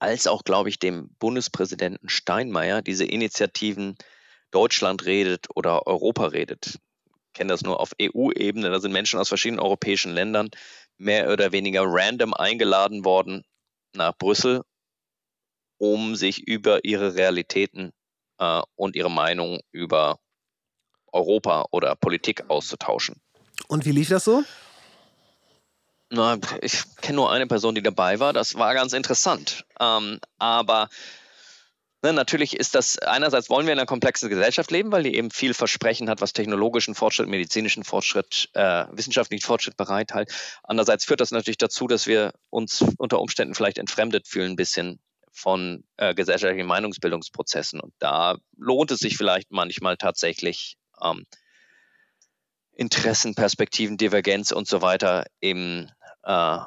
als auch, glaube ich, dem Bundespräsidenten Steinmeier diese Initiativen Deutschland redet oder Europa redet. Ich kenne das nur auf EU-Ebene. Da sind Menschen aus verschiedenen europäischen Ländern mehr oder weniger random eingeladen worden nach Brüssel, um sich über ihre Realitäten äh, und ihre Meinung über Europa oder Politik auszutauschen. Und wie lief das so? Na, ich kenne nur eine Person, die dabei war. Das war ganz interessant. Ähm, aber ne, natürlich ist das, einerseits wollen wir in einer komplexen Gesellschaft leben, weil die eben viel Versprechen hat, was technologischen Fortschritt, medizinischen Fortschritt, äh, wissenschaftlichen Fortschritt bereithält. Andererseits führt das natürlich dazu, dass wir uns unter Umständen vielleicht entfremdet fühlen, ein bisschen von äh, gesellschaftlichen Meinungsbildungsprozessen. Und da lohnt es sich vielleicht manchmal tatsächlich, ähm, Interessen, Perspektiven, Divergenz und so weiter im, äh,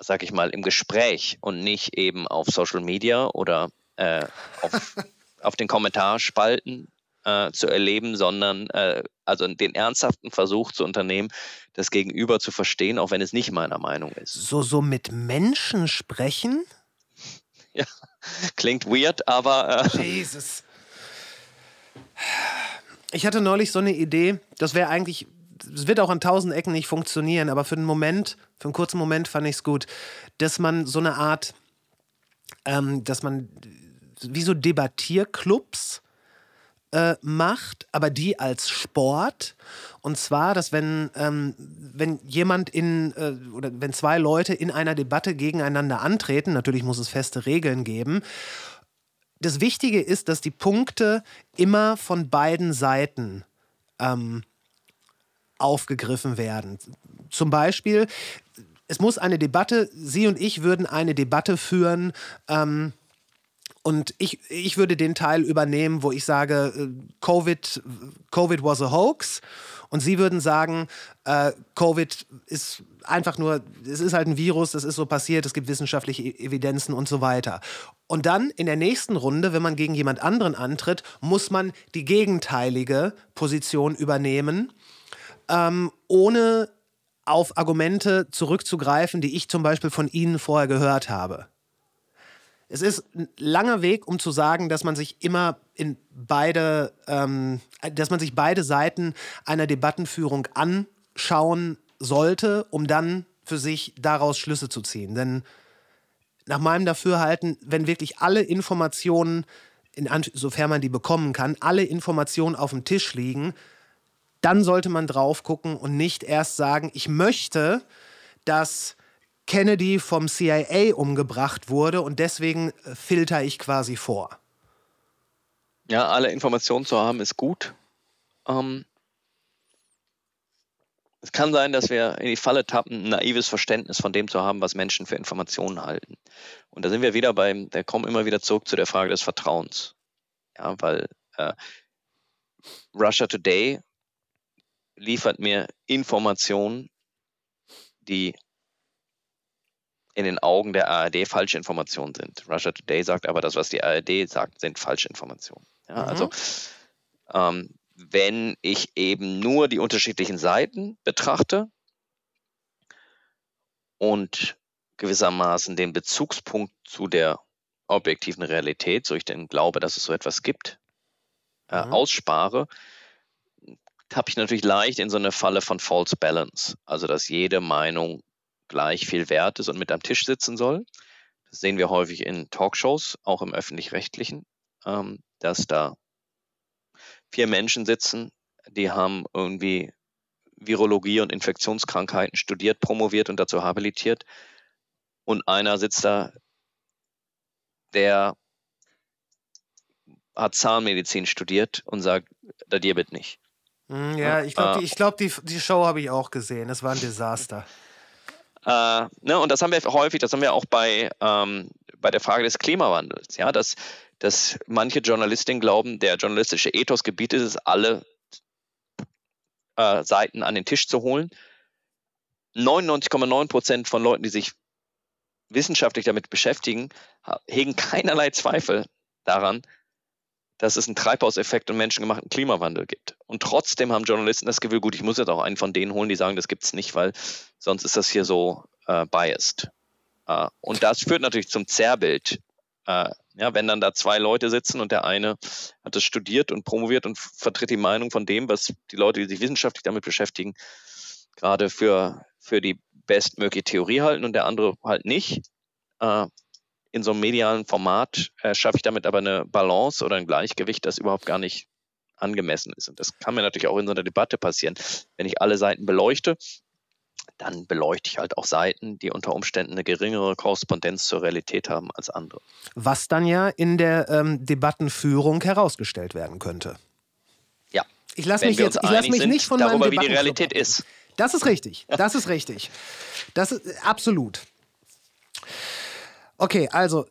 sag ich mal, im Gespräch und nicht eben auf Social Media oder äh, auf, auf den Kommentarspalten äh, zu erleben, sondern äh, also den ernsthaften Versuch zu unternehmen, das Gegenüber zu verstehen, auch wenn es nicht meiner Meinung ist. So, so mit Menschen sprechen? Ja, klingt weird, aber. Äh Jesus. Ich hatte neulich so eine Idee, das wäre eigentlich, es wird auch an tausend Ecken nicht funktionieren, aber für einen Moment, für einen kurzen Moment fand ich es gut, dass man so eine Art, ähm, dass man wie so Debattierclubs äh, macht, aber die als Sport. Und zwar, dass wenn, ähm, wenn jemand in äh, oder wenn zwei Leute in einer Debatte gegeneinander antreten, natürlich muss es feste Regeln geben. Das Wichtige ist, dass die Punkte immer von beiden Seiten ähm, aufgegriffen werden. Zum Beispiel, es muss eine Debatte, Sie und ich würden eine Debatte führen, ähm, und ich, ich würde den Teil übernehmen, wo ich sage, äh, Covid, Covid was a hoax. Und Sie würden sagen, äh, Covid ist einfach nur, es ist halt ein Virus, es ist so passiert, es gibt wissenschaftliche e-, Evidenzen und so weiter. Und dann in der nächsten Runde, wenn man gegen jemand anderen antritt, muss man die gegenteilige Position übernehmen, ähm, ohne auf Argumente zurückzugreifen, die ich zum Beispiel von Ihnen vorher gehört habe. Es ist ein langer Weg, um zu sagen, dass man sich immer in beide, ähm, dass man sich beide Seiten einer Debattenführung anschauen sollte, um dann für sich daraus Schlüsse zu ziehen. Denn nach meinem Dafürhalten, wenn wirklich alle Informationen, in, sofern man die bekommen kann, alle Informationen auf dem Tisch liegen, dann sollte man drauf gucken und nicht erst sagen, ich möchte, dass Kennedy vom CIA umgebracht wurde und deswegen äh, filter ich quasi vor. Ja, alle Informationen zu haben ist gut. Ähm, es kann sein, dass wir in die Falle tappen, ein naives Verständnis von dem zu haben, was Menschen für Informationen halten. Und da sind wir wieder beim, wir kommen immer wieder zurück zu der Frage des Vertrauens. Ja, weil äh, Russia Today liefert mir Informationen, die in den Augen der ARD falsche Informationen sind. Russia Today sagt aber, das, was die ARD sagt, sind falsche Informationen. Ja, mhm. Also ähm, wenn ich eben nur die unterschiedlichen Seiten betrachte und gewissermaßen den Bezugspunkt zu der objektiven Realität, so ich denn glaube, dass es so etwas gibt, äh, mhm. ausspare, habe ich natürlich leicht in so eine Falle von False Balance. Also, dass jede Meinung gleich viel wert ist und mit am Tisch sitzen soll. Das sehen wir häufig in Talkshows, auch im öffentlich-rechtlichen, ähm, dass da vier Menschen sitzen, die haben irgendwie Virologie und Infektionskrankheiten studiert, promoviert und dazu habilitiert. Und einer sitzt da, der hat Zahnmedizin studiert und sagt, da dir bitte nicht. Hm, ja, ich glaube, die, ich glaub, die, die Show habe ich auch gesehen. Das war ein Desaster. Äh, ne, und das haben wir häufig, das haben wir auch bei, ähm, bei der Frage des Klimawandels, ja, dass, dass manche Journalistinnen glauben, der journalistische Ethos gebietet es, alle äh, Seiten an den Tisch zu holen. 99,9 Prozent von Leuten, die sich wissenschaftlich damit beschäftigen, hegen keinerlei Zweifel daran, dass es einen Treibhauseffekt und menschengemachten Klimawandel gibt. Und trotzdem haben Journalisten das Gefühl, gut, ich muss jetzt auch einen von denen holen, die sagen, das gibt es nicht, weil sonst ist das hier so äh, biased. Äh, und das führt natürlich zum Zerrbild. Äh, ja, wenn dann da zwei Leute sitzen und der eine hat das studiert und promoviert und vertritt die Meinung von dem, was die Leute, die sich wissenschaftlich damit beschäftigen, gerade für, für die bestmögliche Theorie halten und der andere halt nicht, äh, in so einem medialen Format äh, schaffe ich damit aber eine Balance oder ein Gleichgewicht, das überhaupt gar nicht angemessen ist. Und das kann mir natürlich auch in so einer Debatte passieren. Wenn ich alle Seiten beleuchte, dann beleuchte ich halt auch Seiten, die unter Umständen eine geringere Korrespondenz zur Realität haben als andere. Was dann ja in der ähm, Debattenführung herausgestellt werden könnte. Ja. Ich lasse mich jetzt, ich lasse mich nicht von darüber, wie die Realität ist. Das ist richtig. Das ist richtig. Das ist absolut. Okay, also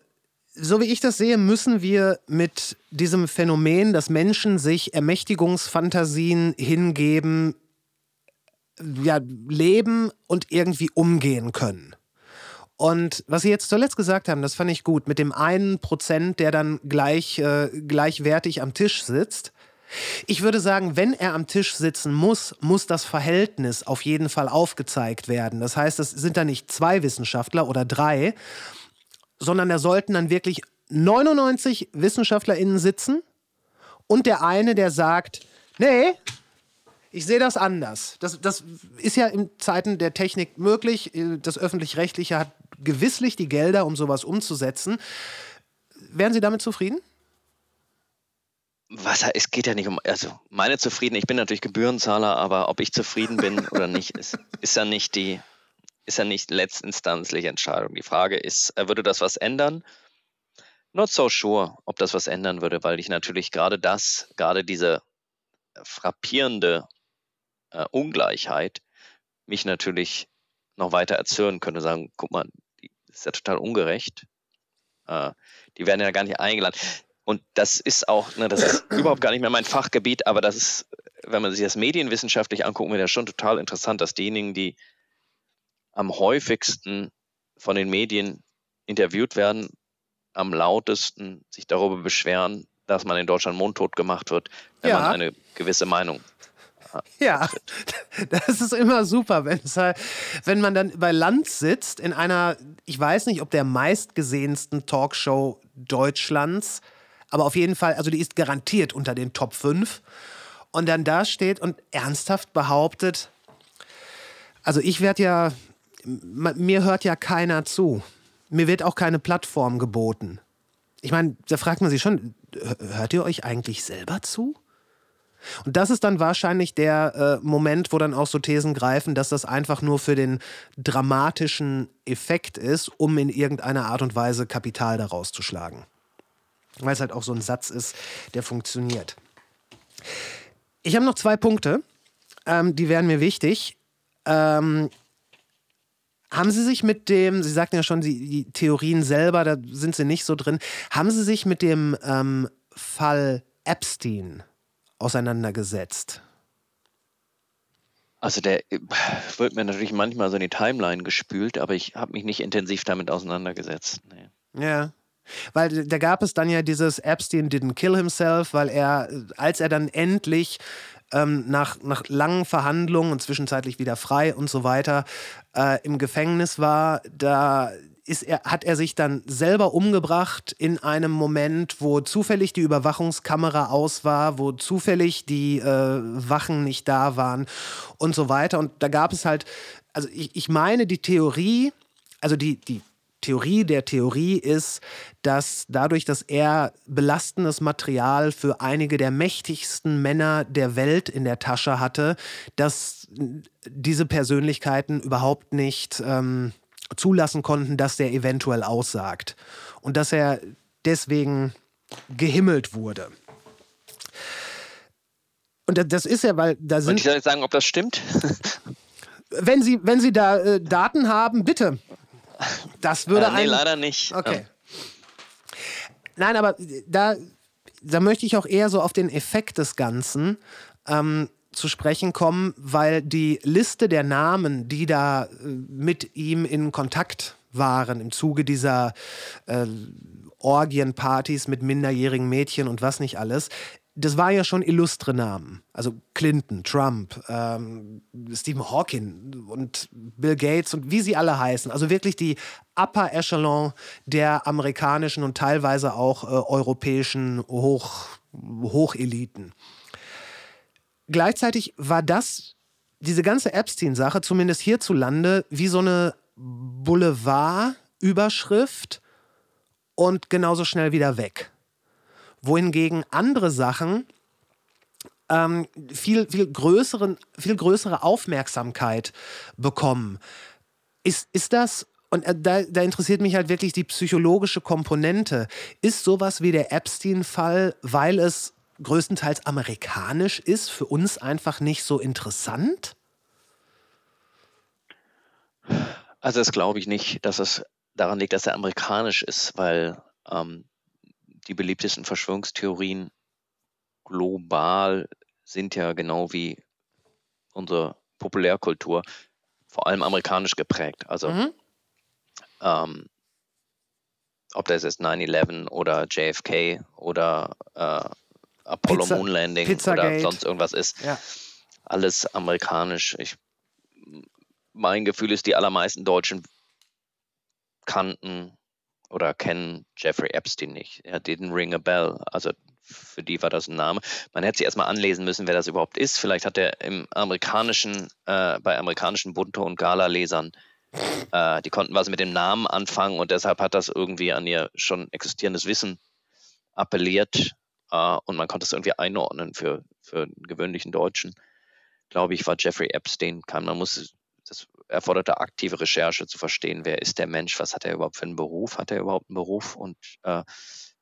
so wie ich das sehe, müssen wir mit diesem Phänomen, dass Menschen sich Ermächtigungsfantasien hingeben, ja, leben und irgendwie umgehen können. Und was Sie jetzt zuletzt gesagt haben, das fand ich gut, mit dem einen Prozent, der dann gleich, äh, gleichwertig am Tisch sitzt. Ich würde sagen, wenn er am Tisch sitzen muss, muss das Verhältnis auf jeden Fall aufgezeigt werden. Das heißt, es sind da nicht zwei Wissenschaftler oder drei, sondern da sollten dann wirklich 99 WissenschaftlerInnen sitzen und der eine, der sagt, nee, ich sehe das anders. Das, das ist ja in Zeiten der Technik möglich. Das Öffentlich-Rechtliche hat gewisslich die Gelder, um sowas umzusetzen. Wären Sie damit zufrieden? Was, es geht ja nicht um, also meine Zufriedenheit, ich bin natürlich Gebührenzahler, aber ob ich zufrieden bin oder nicht, ist, ist ja nicht die, ist ja nicht letztinstanzliche Entscheidung. Die Frage ist, äh, würde das was ändern? Not so sure, ob das was ändern würde, weil ich natürlich gerade das, gerade diese frappierende äh, Ungleichheit mich natürlich noch weiter erzürnen könnte, sagen, guck mal, das ist ja total ungerecht. Äh, die werden ja gar nicht eingeladen. Und das ist auch, ne, das ist überhaupt gar nicht mehr mein Fachgebiet, aber das ist, wenn man sich das medienwissenschaftlich anguckt, mir das schon total interessant, dass diejenigen, die am häufigsten von den Medien interviewt werden, am lautesten sich darüber beschweren, dass man in Deutschland mundtot gemacht wird, wenn Ja. man eine gewisse Meinung Ja, das ist immer super, wenn, es halt, wenn man dann bei Lanz sitzt in einer, ich weiß nicht, ob der meistgesehensten Talkshow Deutschlands, aber auf jeden Fall, also die ist garantiert unter den Top 5 und dann da steht und ernsthaft behauptet, also ich werde ja, mir hört ja keiner zu. Mir wird auch keine Plattform geboten. Ich meine, da fragt man sich schon, hört ihr euch eigentlich selber zu? Und das ist dann wahrscheinlich der äh, Moment, wo dann auch so Thesen greifen, dass das einfach nur für den dramatischen Effekt ist, um in irgendeiner Art und Weise Kapital daraus zu schlagen. Weil es halt auch so ein Satz ist, der funktioniert. Ich habe noch zwei Punkte, ähm, die wären mir wichtig. Ähm, haben Sie sich mit dem, Sie sagten ja schon, die, die Theorien selber, da sind Sie nicht so drin, haben Sie sich mit dem ähm, Fall Epstein auseinandergesetzt? Also der äh, wird mir natürlich manchmal so in die Timeline gespült, aber ich habe mich nicht intensiv damit auseinandergesetzt. Nee. Ja. Weil da gab es dann ja dieses Epstein didn't kill himself, weil er, als er dann endlich ähm, nach, nach langen Verhandlungen und zwischenzeitlich wieder frei und so weiter äh, im Gefängnis war, da ist er, hat er sich dann selber umgebracht in einem Moment, wo zufällig die Überwachungskamera aus war, wo zufällig die äh, Wachen nicht da waren und so weiter. Und da gab es halt, also ich, ich meine, die Theorie, also die, die Theorie der Theorie ist, dass dadurch, dass er belastendes Material für einige der mächtigsten Männer der Welt in der Tasche hatte, dass diese Persönlichkeiten überhaupt nicht ähm, zulassen konnten, dass der eventuell aussagt. Und dass er deswegen gehimmelt wurde. Und da- das ist ja, weil da Und sind ich soll jetzt sagen, ob das stimmt? wenn Sie, wenn Sie da äh, Daten haben, bitte. Das würde äh, nee, ein- leider nicht. Okay. Nein, aber da, da möchte ich auch eher so auf den Effekt des Ganzen ähm, zu sprechen kommen, weil die Liste der Namen, die da äh, mit ihm in Kontakt waren im Zuge dieser äh, Orgienpartys mit minderjährigen Mädchen und was nicht alles, das war ja schon illustre Namen. Also Clinton, Trump, ähm, Stephen Hawking und Bill Gates und wie sie alle heißen. Also wirklich die Upper Echelon der amerikanischen und teilweise auch äh, europäischen Hoch, Hocheliten. Gleichzeitig war das, diese ganze Epstein-Sache, zumindest hierzulande, wie so eine Boulevard-Überschrift und genauso schnell wieder weg wohingegen andere Sachen ähm, viel, viel, größeren, viel größere Aufmerksamkeit bekommen. Ist, ist das, und äh, da, da interessiert mich halt wirklich die psychologische Komponente, ist sowas wie der Epstein-Fall, weil es größtenteils amerikanisch ist, für uns einfach nicht so interessant? Also das glaube ich nicht, dass es daran liegt, dass er amerikanisch ist, weil ähm, die beliebtesten Verschwörungstheorien global sind ja genau wie unsere Populärkultur vor allem amerikanisch geprägt. Also Mhm. ähm, ob das jetzt 9-11 oder JFK oder äh, Apollo Pizza- Moon Landing oder Pizzagate. sonst irgendwas ist. Ja. Alles amerikanisch. Ich, mein Gefühl ist, die allermeisten Deutschen kannten oder kennen Jeffrey Epstein nicht. Er didn't ring a bell. Also für die war das ein Name. Man hätte sich erstmal anlesen müssen, wer das überhaupt ist. Vielleicht hat er im amerikanischen, äh, bei amerikanischen Bunte- und Gala-Lesern, äh, die konnten was mit dem Namen anfangen und deshalb hat das irgendwie an ihr schon existierendes Wissen appelliert äh, und man konnte es irgendwie einordnen für, für einen gewöhnlichen Deutschen. Glaube ich, war Jeffrey Epstein. Man muss, erforderte aktive Recherche zu verstehen, wer ist der Mensch, was hat er überhaupt für einen Beruf, hat er überhaupt einen Beruf und äh,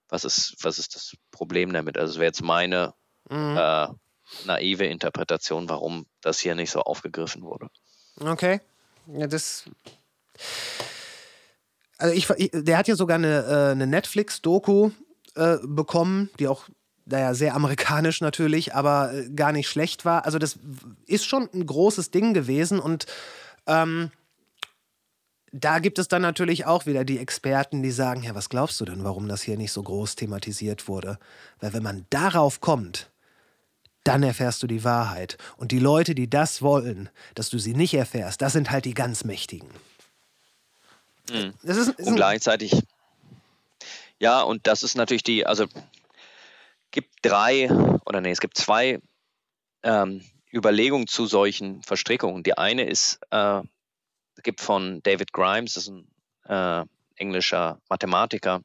was, ist, was ist das Problem damit? Also es wäre jetzt meine Mhm. äh, naive Interpretation, warum das hier nicht so aufgegriffen wurde. Okay. Ja, das. Also ich, ich, der hat ja sogar eine, äh, eine Netflix-Doku äh, bekommen, die auch, naja, sehr amerikanisch natürlich, aber äh, gar nicht schlecht war. Also das ist schon ein großes Ding gewesen und ähm, da gibt es dann natürlich auch wieder die Experten, die sagen, ja, was glaubst du denn, warum das hier nicht so groß thematisiert wurde? Weil wenn man darauf kommt, dann erfährst du die Wahrheit. Und die Leute, die das wollen, dass du sie nicht erfährst, das sind halt die ganz Mächtigen. Das ist, ist Und gleichzeitig, ja, und das ist natürlich die, also gibt drei oder nee, es gibt zwei ähm, Überlegungen zu solchen Verstrickungen. Die eine ist, äh, es gibt von David Grimes, das ist ein äh, englischer Mathematiker,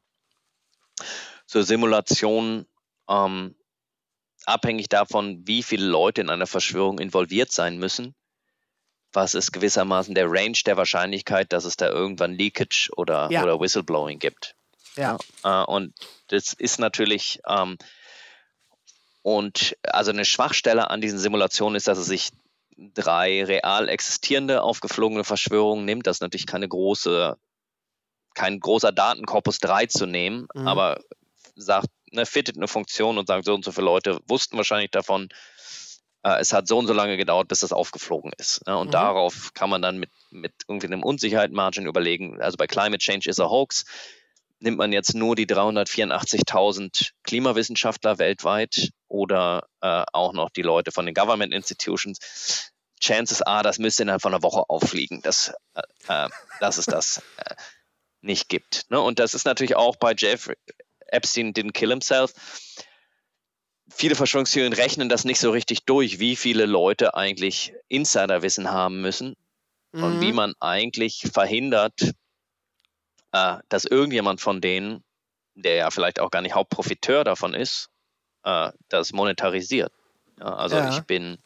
zur Simulation ähm, abhängig davon, wie viele Leute in einer Verschwörung involviert sein müssen. Was ist gewissermaßen der Range der Wahrscheinlichkeit, dass es da irgendwann Leakage oder, Ja. oder Whistleblowing gibt? ja. Äh, und das ist natürlich, ähm, und also eine Schwachstelle an diesen Simulationen ist, dass es sich drei real existierende aufgeflogene Verschwörungen nimmt. Das ist natürlich keine große, kein großer Datenkorpus 3 zu nehmen, Mhm. aber sagt, ne, fittet eine Funktion und sagt, so und so viele Leute wussten wahrscheinlich davon, äh, es hat so und so lange gedauert, bis das aufgeflogen ist. Ne? Und Mhm. darauf kann man dann mit, mit irgendwie einem Unsicherheitsmargin überlegen, also bei Climate Change is a Hoax, nimmt man jetzt nur die 384.000 Klimawissenschaftler weltweit oder äh, auch noch die Leute von den Government Institutions, Chances are, das müsste innerhalb von einer Woche auffliegen, dass, äh, äh, dass es das äh, nicht gibt. Ne? Und das ist natürlich auch bei Jeffrey Epstein didn't kill himself. Viele Verschwörungstheorien rechnen das nicht so richtig durch, wie viele Leute eigentlich Insiderwissen haben müssen und Mhm. wie man eigentlich verhindert, äh, dass irgendjemand von denen, der ja vielleicht auch gar nicht Hauptprofiteur davon ist, äh, das monetarisiert. Ja, also Ja. ich bin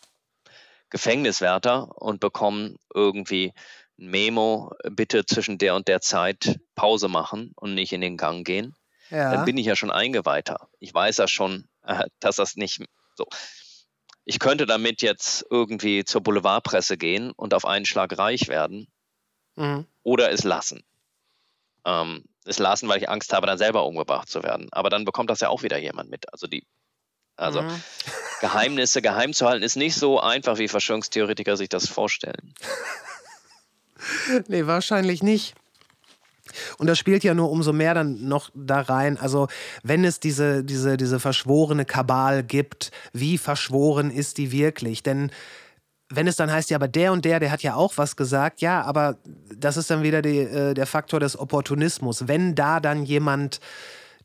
Gefängniswärter und bekomme irgendwie ein Memo, bitte zwischen der und der Zeit Pause machen und nicht in den Gang gehen. ja. Dann bin ich ja schon Eingeweihter. Ich weiß ja schon, äh, dass das nicht so. Ich könnte damit jetzt irgendwie zur Boulevardpresse gehen und auf einen Schlag reich werden Mhm. oder es lassen. Ähm, es lassen, weil ich Angst habe, dann selber umgebracht zu werden. Aber dann bekommt das ja auch wieder jemand mit. Also die, also Mhm. Geheimnisse geheim zu halten, ist nicht so einfach, wie Verschwörungstheoretiker sich das vorstellen. Nee, wahrscheinlich nicht. Und das spielt ja nur umso mehr dann noch da rein. Also, wenn es diese, diese, diese verschworene Kabal gibt, wie verschworen ist die wirklich? Denn wenn es dann heißt, ja, aber der und der, der hat ja auch was gesagt, ja, aber das ist dann wieder die, äh, der Faktor des Opportunismus. Wenn da dann jemand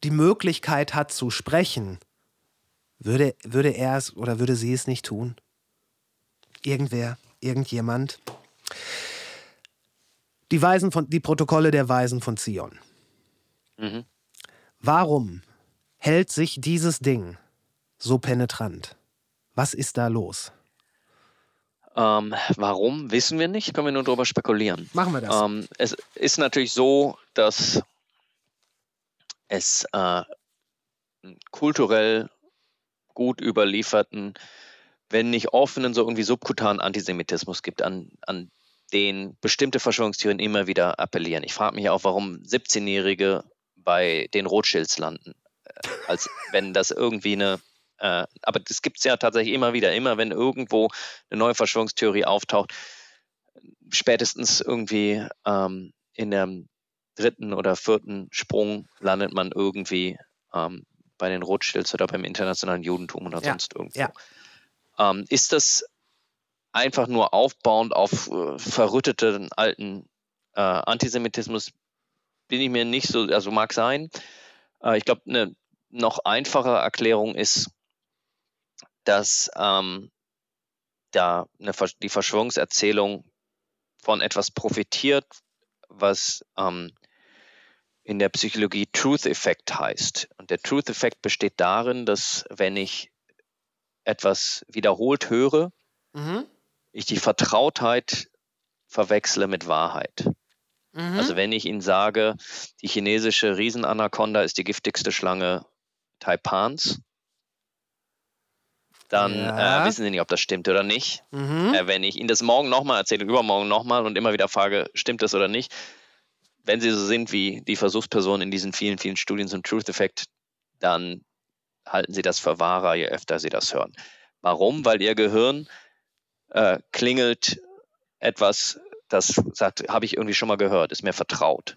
die Möglichkeit hat zu sprechen, würde, würde er es oder würde sie es nicht tun? Irgendwer, irgendjemand? Die, Weisen von, die Protokolle der Weisen von Zion. Mhm. Warum hält sich dieses Ding so penetrant? Was ist da los? Ähm, warum, wissen wir nicht, können wir nur darüber spekulieren. Machen wir das. Ähm, es ist natürlich so, dass es äh, kulturell gut überlieferten, wenn nicht offenen, so irgendwie subkutanen Antisemitismus gibt, an, an den bestimmte Verschwörungstheorien immer wieder appellieren. Ich frage mich auch, warum 17-Jährige bei den Rothschilds landen. Äh, als wenn das irgendwie eine äh, aber das gibt es ja tatsächlich immer wieder. Immer wenn irgendwo eine neue Verschwörungstheorie auftaucht, spätestens irgendwie ähm, in der dritten oder vierten Sprung landet man irgendwie ähm, bei den Rothschilds oder beim internationalen Judentum oder Ja, sonst irgendwo. ja. Ähm, ist das einfach nur aufbauend auf äh, verrütteten alten äh, Antisemitismus? Bin ich mir nicht so, also mag sein. Äh, ich glaube, eine noch einfache Erklärung ist, dass ähm, da eine, die Verschwörungserzählung von etwas profitiert, was ähm, in der Psychologie Truth Effect heißt. Und der Truth Effect besteht darin, dass wenn ich etwas wiederholt höre, Mhm. ich die Vertrautheit verwechsle mit Wahrheit. Mhm. Also wenn ich Ihnen sage, die chinesische Riesenanaconda ist die giftigste Schlange Taipans, dann Ja. äh, wissen Sie nicht, ob das stimmt oder nicht. mhm. Äh, wenn ich Ihnen das morgen nochmal erzähle, übermorgen nochmal und immer wieder frage, stimmt das oder nicht, wenn Sie so sind wie die Versuchspersonen in diesen vielen, vielen Studien zum Truth Effect, dann halten Sie das für wahrer, je öfter Sie das hören. Warum? Weil Ihr Gehirn äh, klingelt etwas, das sagt, habe ich irgendwie schon mal gehört, ist mir vertraut.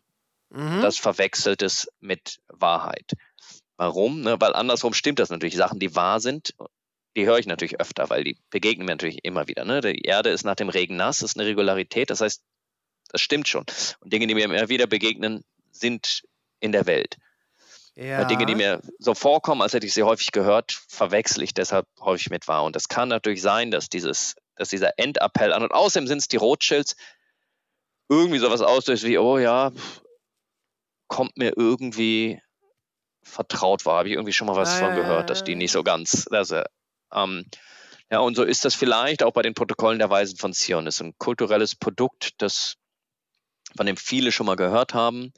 Mhm. Das verwechselt es mit Wahrheit. Warum? Ne? Weil andersrum stimmt das natürlich. Sachen, die wahr sind, die höre ich natürlich öfter, weil die begegnen mir natürlich immer wieder. Ne? Die Erde ist nach dem Regen nass, ist eine Regularität. Das heißt, das stimmt schon. Und Dinge, die mir immer wieder begegnen, sind in der Welt. ja. Dinge, die mir so vorkommen, als hätte ich sie häufig gehört, verwechsel ich deshalb häufig mit wahr. Und das kann natürlich sein, dass dieses, dass dieser Endappell an und außerdem sind es die Rothschilds irgendwie sowas auslöst wie, oh ja, kommt mir irgendwie vertraut war, habe ich irgendwie schon mal was Ja, von gehört, dass die nicht so ganz, das, äh, ähm, ja, und so ist das vielleicht auch bei den Protokollen der Weisen von Zion. Das ist ein kulturelles Produkt, das, von dem viele schon mal gehört haben,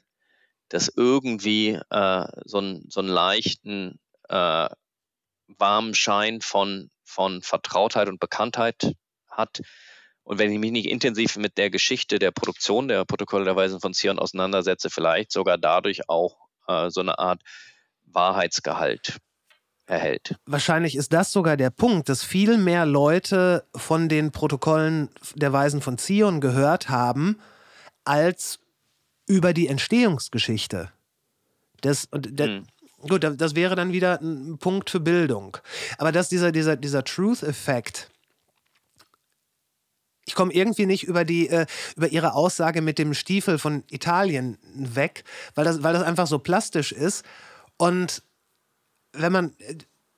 das irgendwie äh, so, einen, so einen leichten, äh, warmen Schein von, von Vertrautheit und Bekanntheit hat. Und wenn ich mich nicht intensiv mit der Geschichte der Produktion der Protokolle der Weisen von Zion auseinandersetze, vielleicht sogar dadurch auch äh, so eine Art Wahrheitsgehalt erhält. Wahrscheinlich ist das sogar der Punkt, dass viel mehr Leute von den Protokollen der Weisen von Zion gehört haben, als über die Entstehungsgeschichte. Das, und der, Hm. Gut, da- das wäre dann wieder ein Punkt für Bildung. Aber dass dieser, dieser, dieser Truth-Effekt, ich komme irgendwie nicht über, die, äh, über ihre Aussage mit dem Stiefel von Italien weg, weil das, weil das einfach so plastisch ist. Und wenn man,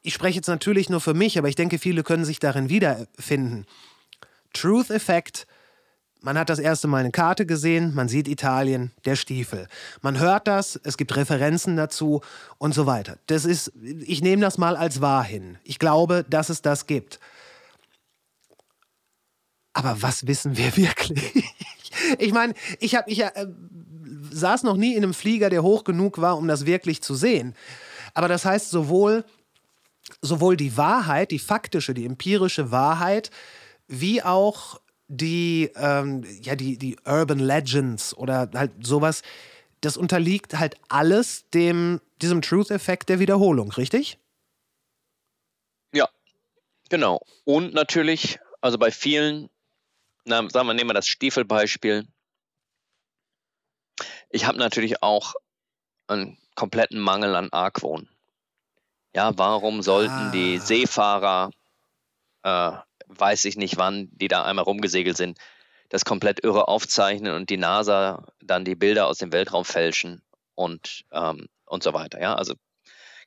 ich spreche jetzt natürlich nur für mich, aber ich denke, viele können sich darin wiederfinden. Truth-Effekt, man hat das erste Mal eine Karte gesehen, man sieht Italien, der Stiefel. Man hört das, es gibt Referenzen dazu und so weiter. Das ist, ich nehme das mal als wahr hin. Ich glaube, dass es das gibt. Aber was wissen wir wirklich? Ich meine, ich, hab, ich äh, saß noch nie in einem Flieger, der hoch genug war, um das wirklich zu sehen. Aber das heißt, sowohl, sowohl die Wahrheit, die faktische, die empirische Wahrheit, wie auch die, ähm, ja, die, die Urban Legends oder halt sowas, das unterliegt halt alles dem, diesem Truth-Effekt der Wiederholung, richtig? Ja, genau. Und natürlich, also bei vielen, na, sagen wir, nehmen wir das Stiefelbeispiel. Ich habe natürlich auch einen kompletten Mangel an Argwohn. Ja, warum sollten Ah. die Seefahrer, äh, weiß ich nicht wann, die da einmal rumgesegelt sind, das komplett irre aufzeichnen und die NASA dann die Bilder aus dem Weltraum fälschen und, ähm, und so weiter. Ja, also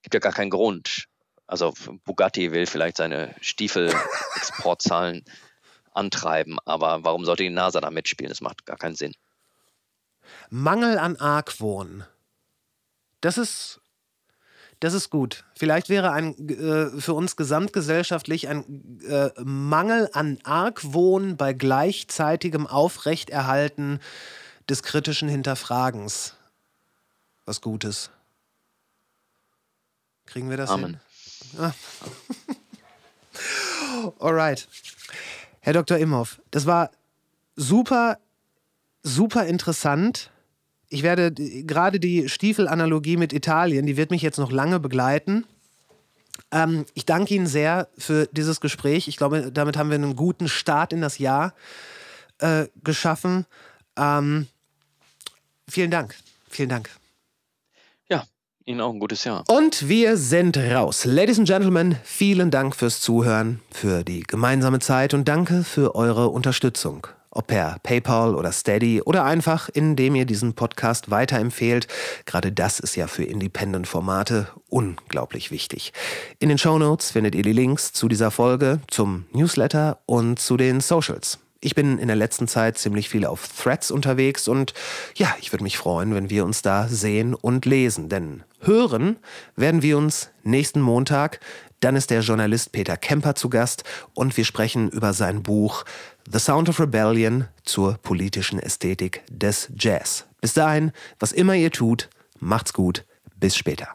gibt ja gar keinen Grund. Also Bugatti will vielleicht seine Stiefel-Exportzahlen antreiben, aber warum sollte die NASA da mitspielen? Das macht gar keinen Sinn. Mangel an Argwohn. Das ist, das ist gut. Vielleicht wäre ein äh, für uns gesamtgesellschaftlich ein äh, Mangel an Argwohn bei gleichzeitigem Aufrechterhalten des kritischen Hinterfragens was Gutes. Kriegen wir das Amen. hin? Alright. Herr Dr. Imhoff, das war super, super interessant. Ich werde gerade die Stiefelanalogie mit Italien, die wird mich jetzt noch lange begleiten. Ähm, ich danke Ihnen sehr für dieses Gespräch. Ich glaube, damit haben wir einen guten Start in das Jahr äh, geschaffen. Ähm, vielen Dank. Vielen Dank. Ja, Ihnen auch ein gutes Jahr. Und wir sind raus. Ladies and Gentlemen, vielen Dank fürs Zuhören, für die gemeinsame Zeit und danke für eure Unterstützung. Ob per PayPal oder Steady oder einfach, indem ihr diesen Podcast weiterempfehlt. Gerade das ist ja für Independent-Formate unglaublich wichtig. In den Show Notes findet ihr die Links zu dieser Folge, zum Newsletter und zu den Socials. Ich bin in der letzten Zeit ziemlich viel auf Threads unterwegs und ja, ich würde mich freuen, wenn wir uns da sehen und lesen. Denn hören werden wir uns nächsten Montag. Dann ist der Journalist Peter Kemper zu Gast und wir sprechen über sein Buch The Sound of Rebellion zur politischen Ästhetik des Jazz. Bis dahin, was immer ihr tut, macht's gut. Bis später.